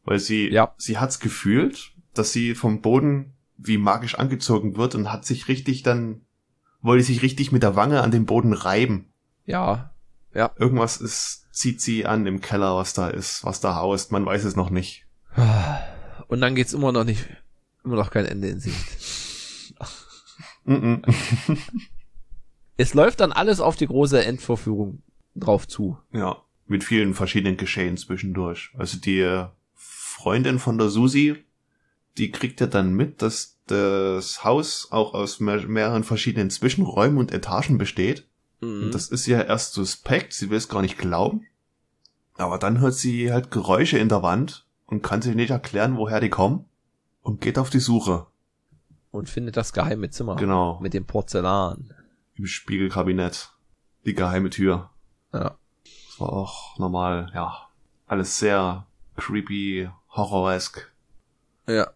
Weil sie, Ja. sie hat's gefühlt, dass sie vom Boden wie magisch angezogen wird und hat sich richtig dann, wollte sich richtig mit der Wange an den Boden reiben. Ja, Irgendwas ist, zieht sie an im Keller, was da ist, was da haust. Man weiß es noch nicht. Und dann geht's immer noch nicht, immer noch kein Ende in Sicht. Mhm. Es läuft dann alles auf die große Endvorführung drauf zu. Ja, mit vielen verschiedenen Geschehen zwischendurch. Also die äh, Freundin von der Susi, die kriegt ja dann mit, dass das Haus auch aus mehr, mehreren verschiedenen Zwischenräumen und Etagen besteht. Mhm. Und das ist ja erst suspekt, sie will es gar nicht glauben. Aber dann hört sie halt Geräusche in der Wand und kann sich nicht erklären, woher die kommen und geht auf die Suche. Und findet das geheime Zimmer. Genau. Mit dem Porzellan. Im Spiegelkabinett. Die geheime Tür. Ja. Das war auch normal, ja. Alles sehr creepy, horroresk. Ja.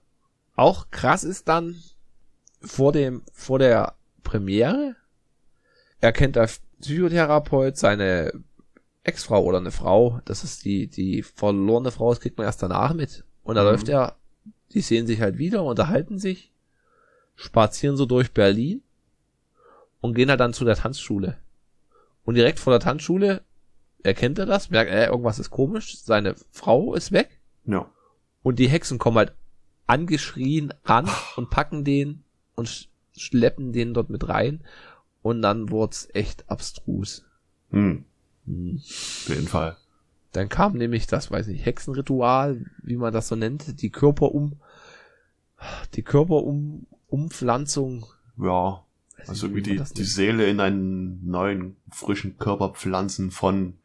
Auch krass ist dann vor dem, vor der Premiere erkennt der Psychotherapeut seine Ex-Frau oder eine Frau, das ist die, die verlorene Frau, das kriegt man erst danach mit. Und da Mhm. läuft er, die sehen sich halt wieder, unterhalten sich, spazieren so durch Berlin und gehen halt dann zu der Tanzschule. Und direkt vor der Tanzschule erkennt er das, merkt, äh, irgendwas ist komisch, seine Frau ist weg Ja. und die Hexen kommen halt angeschrien ran und packen den und sch schleppen den dort mit rein. Und dann wurd's echt abstrus. Hm, Hm. auf jeden Fall. Dann kam nämlich das, weiß nicht, Hexenritual, wie man das so nennt, die Körperum, die Körperum, Umpflanzung. Ja. Also wie die, die. Seele in einen neuen, frischen Körper pflanzen von,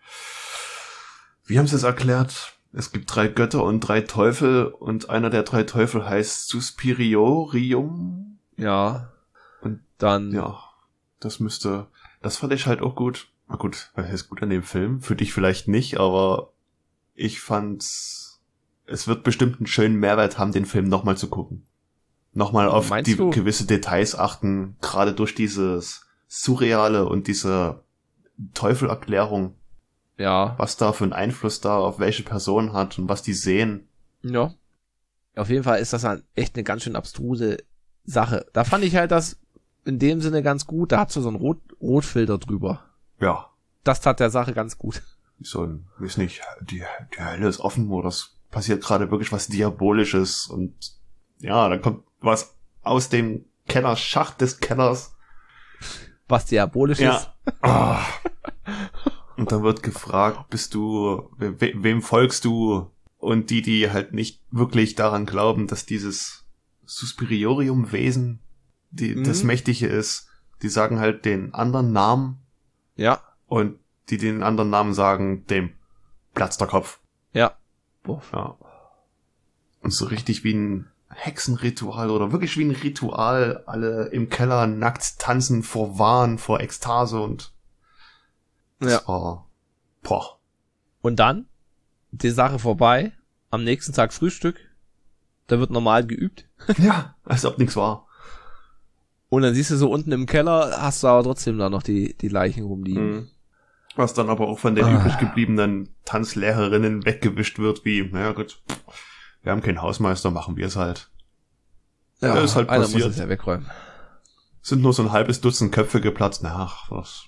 wie haben sie es erklärt? Es gibt drei Götter und drei Teufel und einer der drei Teufel heißt Suspiriorium. Ja. Und dann, Ja, das müsste, das fand ich halt auch gut. Na gut, was heißt gut an dem Film? Für dich vielleicht nicht, aber ich fand's, es wird bestimmt einen schönen Mehrwert haben, den Film nochmal zu gucken. Nochmal auf Meinst die du? gewisse Details achten, gerade durch dieses Surreale und diese Teufelerklärung, ja, was da für einen Einfluss da auf welche Person hat und was die sehen. Ja. Auf jeden Fall ist das halt echt eine ganz schön abstruse Sache. Da fand ich halt das in dem Sinne ganz gut. Da hat so so einen Rot Rotfilter drüber. Ja, Das tat der Sache ganz gut. so ein, weiß nicht, die, die Hölle ist offen oder es passiert gerade wirklich was Diabolisches und ja, dann kommt was aus dem Kellerschacht des Kellers. Was diabolisch ist. Ja. Ah. Und dann wird gefragt, bist du, we wem folgst du? Und die, die halt nicht wirklich daran glauben, dass dieses Suspiriorium-Wesen die, Mhm. das Mächtige ist, die sagen halt den anderen Namen Ja. und die den anderen Namen sagen, dem platzt der Kopf. Ja. Boah. Ja. Und so richtig wie ein Hexenritual oder wirklich wie ein Ritual, alle im Keller nackt tanzen vor Wahn, vor Ekstase und das Ja. war, boah. Und dann, die Sache vorbei, am nächsten Tag Frühstück, da wird normal geübt. Ja, als ob nichts war. Und dann siehst du so unten im Keller, hast du aber trotzdem da noch die, die Leichen rumliegen. Mhm. Was dann aber auch von den Ah. übrig gebliebenen Tanzlehrerinnen weggewischt wird, wie, naja gut, wir haben keinen Hausmeister, machen wir es halt. Ja, ist halt einer passiert. muss es ja wegräumen. Sind nur so ein halbes Dutzend Köpfe geplatzt, na, ach, was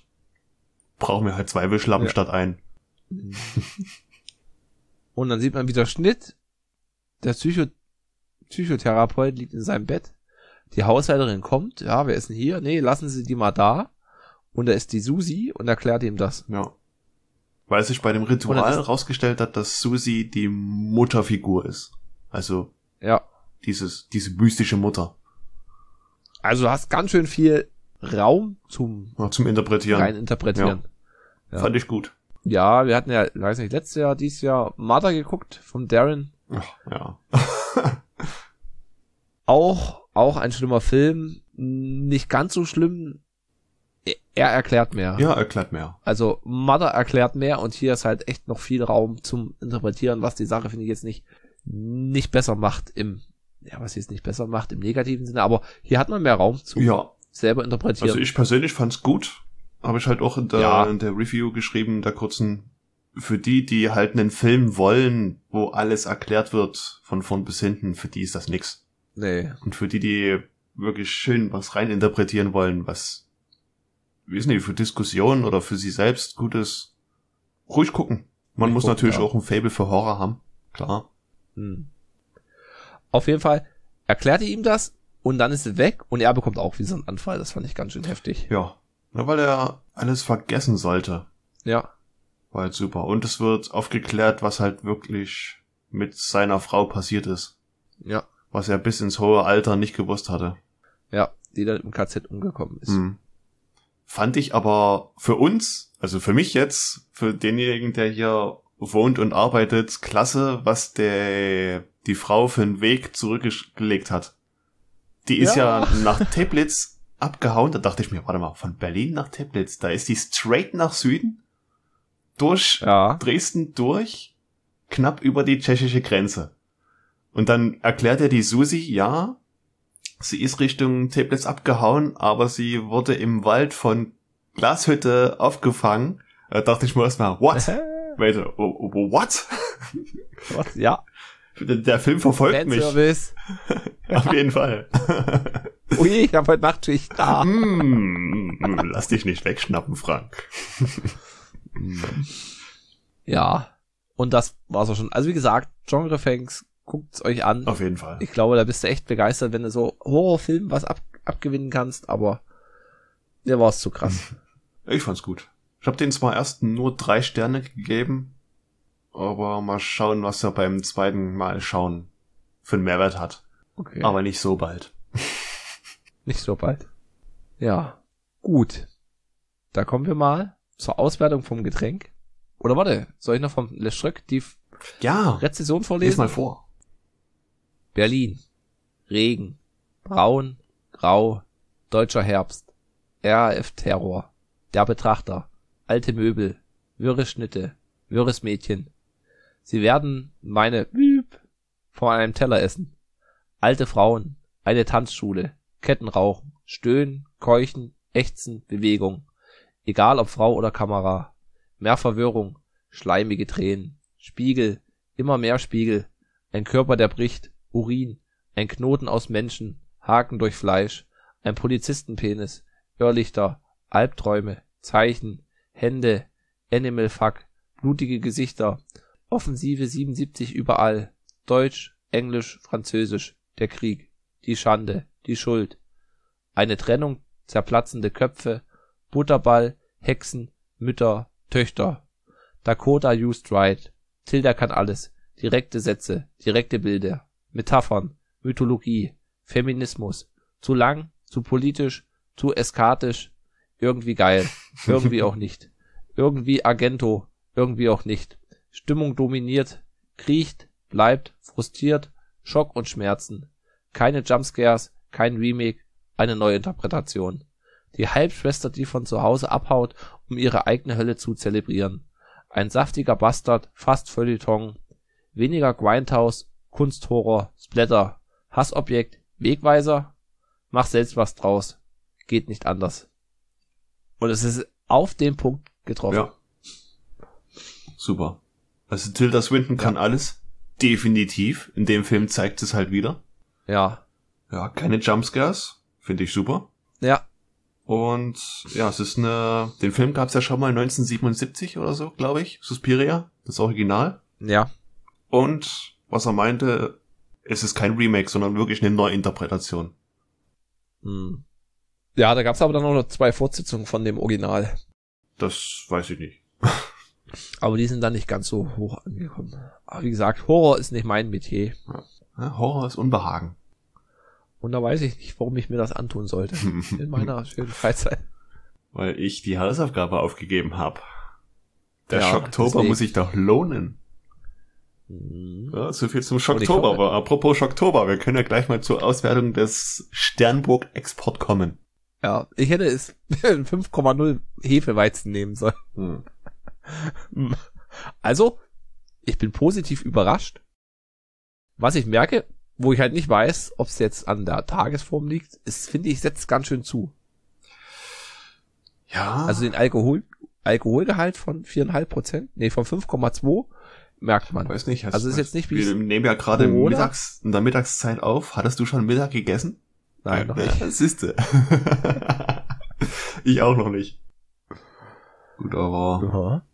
brauchen wir halt zwei Wischlappen Ja. statt ein. Und dann sieht man wieder Schnitt. Der Psycho Psychotherapeut liegt in seinem Bett. Die Haushälterin kommt. Ja, wer ist denn hier? Nee, lassen Sie die mal da. Und da ist die Susi und erklärt ihm das. Ja. Weil sich bei dem Ritual das rausgestellt hat, dass Susi die Mutterfigur ist. Also Ja. dieses, diese mystische Mutter. Also du hast ganz schön viel Raum zum Ja, zum Interpretieren. rein interpretieren. Ja. Fand ich gut. Ja, wir hatten ja, weiß nicht, letztes Jahr, dieses Jahr Mother geguckt von Darren. Ach, ja. Auch, auch ein schlimmer Film. Nicht ganz so schlimm. Er- Er erklärt mehr. ja, erklärt mehr. Also Mother erklärt mehr und hier ist halt echt noch viel Raum zum Interpretieren, was die Sache, finde ich, jetzt nicht, nicht besser macht im, ja, was jetzt nicht besser macht im negativen Sinne, aber hier hat man mehr Raum zum Ja, selber interpretieren. also ich persönlich fand's gut. Habe ich halt auch in der, Ja. in der Review geschrieben, der kurzen. Für die, die halt einen Film wollen, wo alles erklärt wird, von vorn bis hinten, für die ist das nix. nee. Und für die, die wirklich schön was rein interpretieren wollen, was, wie ist nicht, für Diskussionen oder für sie selbst gut ist, ruhig gucken. Man Ruhig muss gucken, natürlich ja. auch ein Fable für Horror haben. Klar. Hm. Auf jeden Fall erklärt er ihm das und dann ist er weg und er bekommt auch wie so einen Anfall. Das fand ich ganz schön heftig. Ja. Na, weil er alles vergessen sollte. Ja. War halt super. Und es wird aufgeklärt, was halt wirklich mit seiner Frau passiert ist. Ja. Was er bis ins hohe Alter nicht gewusst hatte. Ja. Die dann im KZ umgekommen ist. Hm. Fand ich aber für uns, also für mich jetzt, für denjenigen, der hier wohnt und arbeitet, klasse, was der, die Frau für einen Weg zurückgelegt hat. Die ist ja, Ja. nach Teplitz abgehauen. Da dachte ich mir, warte mal, von Berlin nach Teplitz, da ist die straight nach Süden, durch Ja. Dresden durch, knapp über die tschechische Grenze. Und dann erklärt er die Susi, ja, sie ist Richtung Teplitz abgehauen, aber sie wurde im Wald von Glashütte aufgefangen. Da dachte ich mir erstmal, what? Wait, oh, oh, what? Was? Ja. Der, der Film verfolgt mich. Fanservice. Auf jeden Fall. Ui, ich habe heute Nachtschicht da. mm, lass dich nicht wegschnappen, Frank. Ja. Und das war's auch schon. Also wie gesagt, Genrefangs, guckt's euch an. Auf jeden Fall. Ich glaube, da bist du echt begeistert, wenn du so Horrorfilm was ab, abgewinnen kannst, aber mir war's zu krass. Ich fand's gut. Ich habe den zwar erst nur drei Sterne gegeben, aber mal schauen, was er beim zweiten Mal schauen für einen Mehrwert hat. Okay. Aber nicht so bald. Nicht so bald. Ja. Gut. Da kommen wir mal zur Auswertung vom Getränk. Oder warte, soll ich noch vom Le Schröck die Ja, Rezession lies vorlesen? mal vor. Berlin. Regen. Braun. Grau. Deutscher Herbst. RAF-Terror. Der Betrachter. Alte Möbel. Wirre Schnitte. Wirres Mädchen. Sie werden meine vor einem Teller essen. Alte Frauen. Eine Tanzschule. Kettenrauchen. Stöhnen. Keuchen. Ächzen. Bewegung. Egal ob Frau oder Kamera. Mehr Verwirrung. Schleimige Tränen. Spiegel. Immer mehr Spiegel. Ein Körper, der bricht. Urin. Ein Knoten aus Menschen. Haken durch Fleisch. Ein Polizistenpenis. Irrlichter. Albträume. Zeichen. Hände. Animal Fuck. Blutige Gesichter. Offensive 77 überall. Deutsch, Englisch, Französisch. Der Krieg. Die Schande. Die Schuld. Eine Trennung. Zerplatzende Köpfe. Butterball. Hexen. Mütter. Töchter. Dakota used right. Tilda kann alles. Direkte Sätze. Direkte Bilder. Metaphern. Mythologie. Feminismus. Zu lang. Zu politisch. Zu eskatisch. Irgendwie geil. Irgendwie auch nicht. Irgendwie Argento. Irgendwie auch nicht. Stimmung dominiert. Kriecht. Bleibt. Frustriert. Schock und Schmerzen. Keine Jumpscares. Kein Remake. Eine Neuinterpretation. Die Halbschwester, die von zu Hause abhaut, um ihre eigene Hölle zu zelebrieren. Ein saftiger Bastard, fast Feuilleton. Weniger Grindhouse, Kunsthorror, Splatter, Hassobjekt, Wegweiser. Mach selbst was draus. Geht nicht anders. Und es ist auf den Punkt getroffen. Ja. Super. Also Tilda Swinton kann alles. Definitiv. In dem Film zeigt es halt wieder. Ja. Ja, keine Jumpscares. Finde ich super. Ja. Und ja, es ist eine, den Film gab es ja schon mal 1977 oder so, glaube ich. Suspiria, das Original. Ja. Und was er meinte, es ist kein Remake, sondern wirklich eine Neuinterpretation. Hm. Ja, da gab's aber dann auch noch zwei Fortsetzungen von dem Original. Das weiß ich nicht. Aber die sind dann nicht ganz so hoch angekommen. Aber wie gesagt, Horror ist nicht mein Metier. Ja, Horror ist Unbehagen. Und da weiß ich nicht, warum ich mir das antun sollte. In meiner schönen Freizeit. Weil ich die Hausaufgabe aufgegeben habe. Der Ja, Schocktober deswegen. muss sich doch lohnen. Hm. Ja, so viel zum ich Schocktober. Aber apropos Schocktober, wir können ja gleich mal zur Auswertung des Sternburg-Export kommen. Ja, ich hätte es 5,0 Hefeweizen nehmen sollen. Hm. Also, ich bin positiv überrascht. Was ich merke, wo ich halt nicht weiß, ob es jetzt an der Tagesform liegt, ist, finde ich, setzt ganz schön zu. Ja. Also den Alkohol, Alkoholgehalt von 4,5 Prozent, nee, von 5,2 merkt man. weiß nicht. hast- Also ist jetzt nicht wie Wir nehmen ja gerade Corona? mittags, in der Mittagszeit auf. Hattest du schon Mittag gegessen? Nein, noch ja, nicht. Das siehste. ich auch noch nicht. Gut, aber Aha.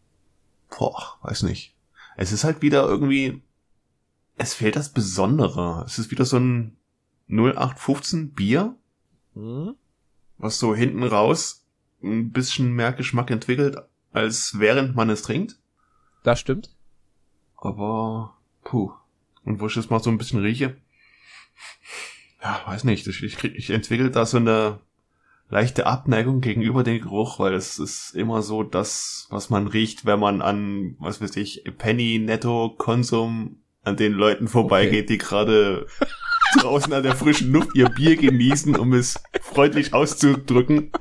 boah, weiß nicht. Es ist halt wieder irgendwie, es fehlt das Besondere. Es ist wieder so ein 0815 Bier, Hm? was so hinten raus ein bisschen mehr Geschmack entwickelt, als während man es trinkt. Das stimmt. Aber, puh. Und wo ich jetzt mal so ein bisschen rieche, ja, weiß nicht, ich, ich, ich entwickle da so eine leichte Abneigung gegenüber dem Geruch, weil es ist immer so das, was man riecht, wenn man an, was weiß ich, Penny, Netto, Konsum an den Leuten vorbeigeht, die gerade draußen an der frischen Luft ihr Bier genießen, um es freundlich auszudrücken.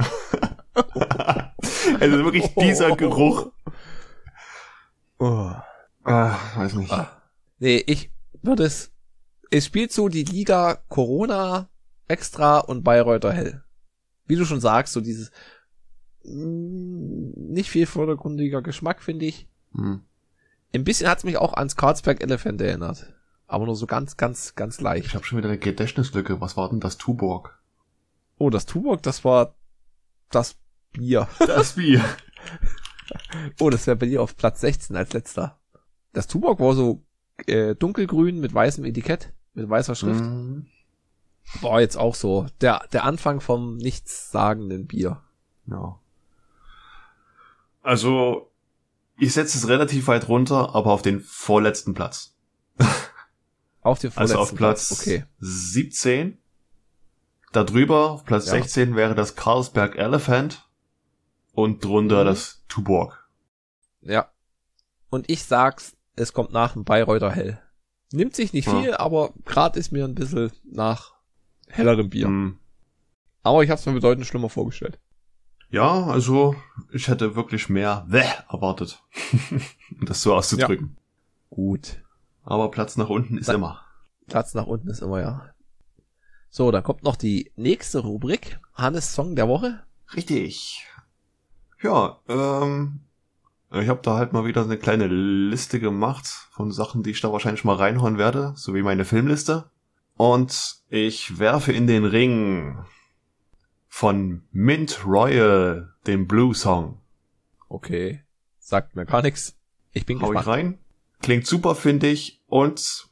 also wirklich dieser Geruch. Oh. Ah, weiß nicht. Ah. Nee, ich würde es, es spielt so die Liga Corona Extra und Bayreuther Hell. Wie du schon sagst, so dieses mm, nicht viel vordergründiger Geschmack, finde ich. Hm. Ein bisschen hat's mich auch ans Carlsberg Elephant erinnert. Aber nur so ganz, ganz, ganz Ich leicht. habe schon wieder eine Gedächtnislücke. Was war denn das Tuborg? Oh, das Tuborg, das war das Bier. Das Bier. Oh, das wäre bei dir auf Platz 16 als letzter. Das Tuborg war so äh, dunkelgrün mit weißem Etikett, mit weißer Schrift. Mhm. War jetzt auch so. Der, der Anfang vom nichtssagenden Bier. Ja. Also, ich setze es relativ weit runter, aber auf den vorletzten Platz. Auf den Also vorletzten auf Platz Okay. 17. Darüber, auf Platz Ja. 16 wäre das Carlsberg Elephant und drunter Mhm. das Tuborg. Ja. Und ich sag's, es kommt nach dem Bayreuther Hell. Nimmt sich nicht Ja. viel, aber grad ist mir ein bisschen nach hellerem Bier. Hm. Aber ich hab's mir bedeutend schlimmer vorgestellt. Ja, also ich hätte wirklich mehr Wäh erwartet, um das so auszudrücken. Gut. Aber Platz nach unten ist Da- immer. Platz nach unten ist immer ja. So, dann kommt noch die nächste Rubrik. Hannes Song der Woche. Richtig. Ja, ähm, ich habe da halt mal wieder eine kleine Liste gemacht von Sachen, die ich da wahrscheinlich mal reinhauen werde, sowie meine Filmliste. Und ich werfe in den Ring von Mint Royal den Blue Song. Okay. Sagt mir gar nichts. Ich bin Hau ich gespannt. rein. Klingt super, finde ich. Und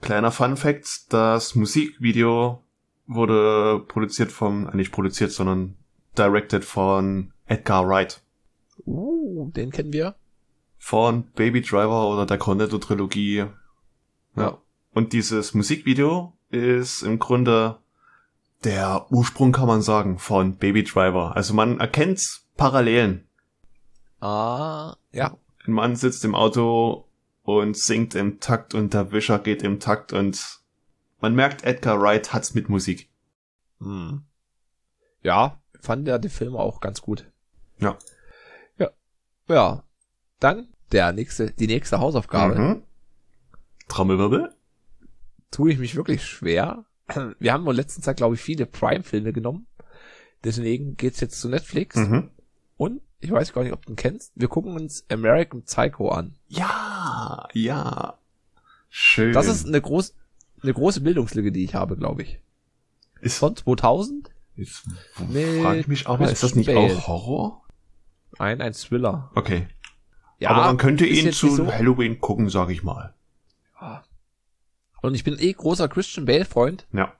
kleiner Fun Fact, das Musikvideo wurde produziert vom, äh, nicht produziert, sondern directed von Edgar Wright. Uh, den kennen wir. von Baby Driver oder der Cornetto-Trilogie. Ja. Ja. Und dieses Musikvideo ist im Grunde der Ursprung, kann man sagen, von Baby Driver. Also man erkennt Parallelen. Ah, ja. Ein Mann sitzt im Auto und singt im Takt und der Wischer geht im Takt und man merkt, Edgar Wright hat's mit Musik. Hm. Ja, fand der den Film auch ganz gut. Ja. Ja. Dann der nächste, die nächste Hausaufgabe. Mhm. Trommelwirbel? Tue ich mich wirklich schwer. Wir haben in letzter Zeit, glaube ich, viele Prime-Filme genommen. Deswegen geht's jetzt zu Netflix. Mhm. Und ich weiß gar nicht, ob du ihn kennst. Wir gucken uns American Psycho an. Ja, ja. Schön. Das ist eine groß, eine große Bildungslücke, die ich habe, glaube ich. ist, Von 2000 Jetzt Mit frage ich mich aber, ist das nicht Bale. auch Horror? Ein, ein Thriller. Okay. Ja, aber man könnte ihn zu so- Halloween gucken, sag ich mal. Und ich bin eh großer Christian Bale Freund, Ja.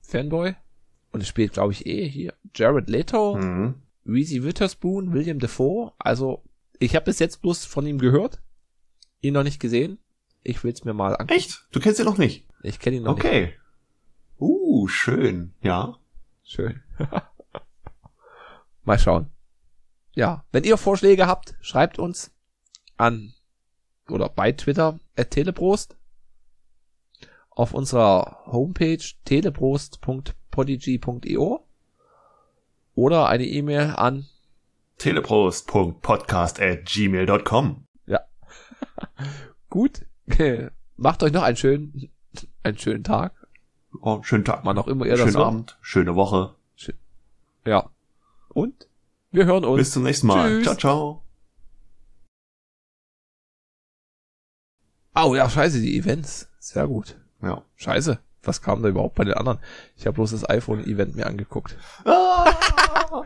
Fanboy. Und es spielt, glaube ich, eh hier Jared Leto, Mhm. Reese Witherspoon, William Defoe. Also, ich habe bis jetzt bloß von ihm gehört, ihn noch nicht gesehen. Ich will's mir mal angucken. Echt? Du kennst ihn noch nicht? Ich kenne ihn noch nicht. Okay. Uh, schön. Ja. Schön. mal schauen. Ja, wenn ihr Vorschläge habt, schreibt uns an oder bei Twitter at teleprost auf unserer Homepage teleprost.podigy.io oder eine E-Mail an Teleprost.podcast at gmail.com. gut. Macht euch noch einen schönen, einen schönen Tag. Oh, schönen Tag. Wann auch immer ihr das Schönen hört. Abend. Schöne Woche. Ja. Und wir hören uns. Bis zum nächsten Mal. Tschüss. Ciao, ciao. Oh ja, scheiße, die Events. Sehr gut. Ja. Scheiße. Was kam da überhaupt bei den anderen? Ich habe bloß das iPhone-Event mir angeguckt. Ah,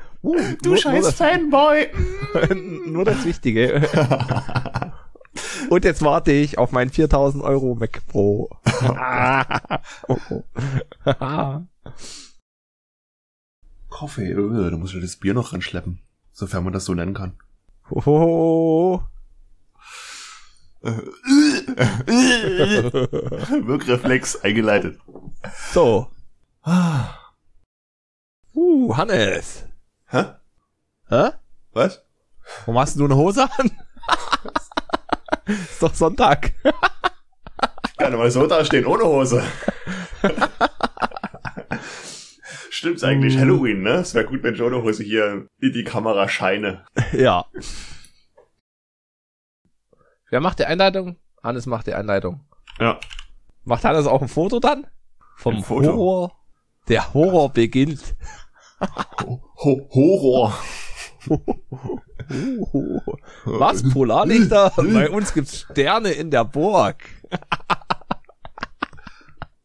Uh, du scheiß Fanboy. das, nur das Wichtige. Und jetzt warte ich auf meinen 4000 Euro Mac Pro. oh, oh. Kaffee, äh, da muss ich das Bier noch ranschleppen. Sofern man das so nennen kann. oh. Wirkreflex eingeleitet. So. Uh, Hannes. Hä? Hä? Was? Warum hast du eine Hose an? Ist doch Sonntag. Kann mal so dastehen, ohne Hose. Stimmt's eigentlich, Halloween, ne? Es wäre gut, wenn ich ohne Hose hier in die Kamera scheine. Ja. Wer macht die Einleitung? Hannes macht die Einleitung. Ja. Macht Hannes auch ein Foto dann? Vom Ein Foto? Horror. Der Horror beginnt. Ho Ho Horror. Was? Polarlichter? Bei uns gibt's Sterne in der Burg.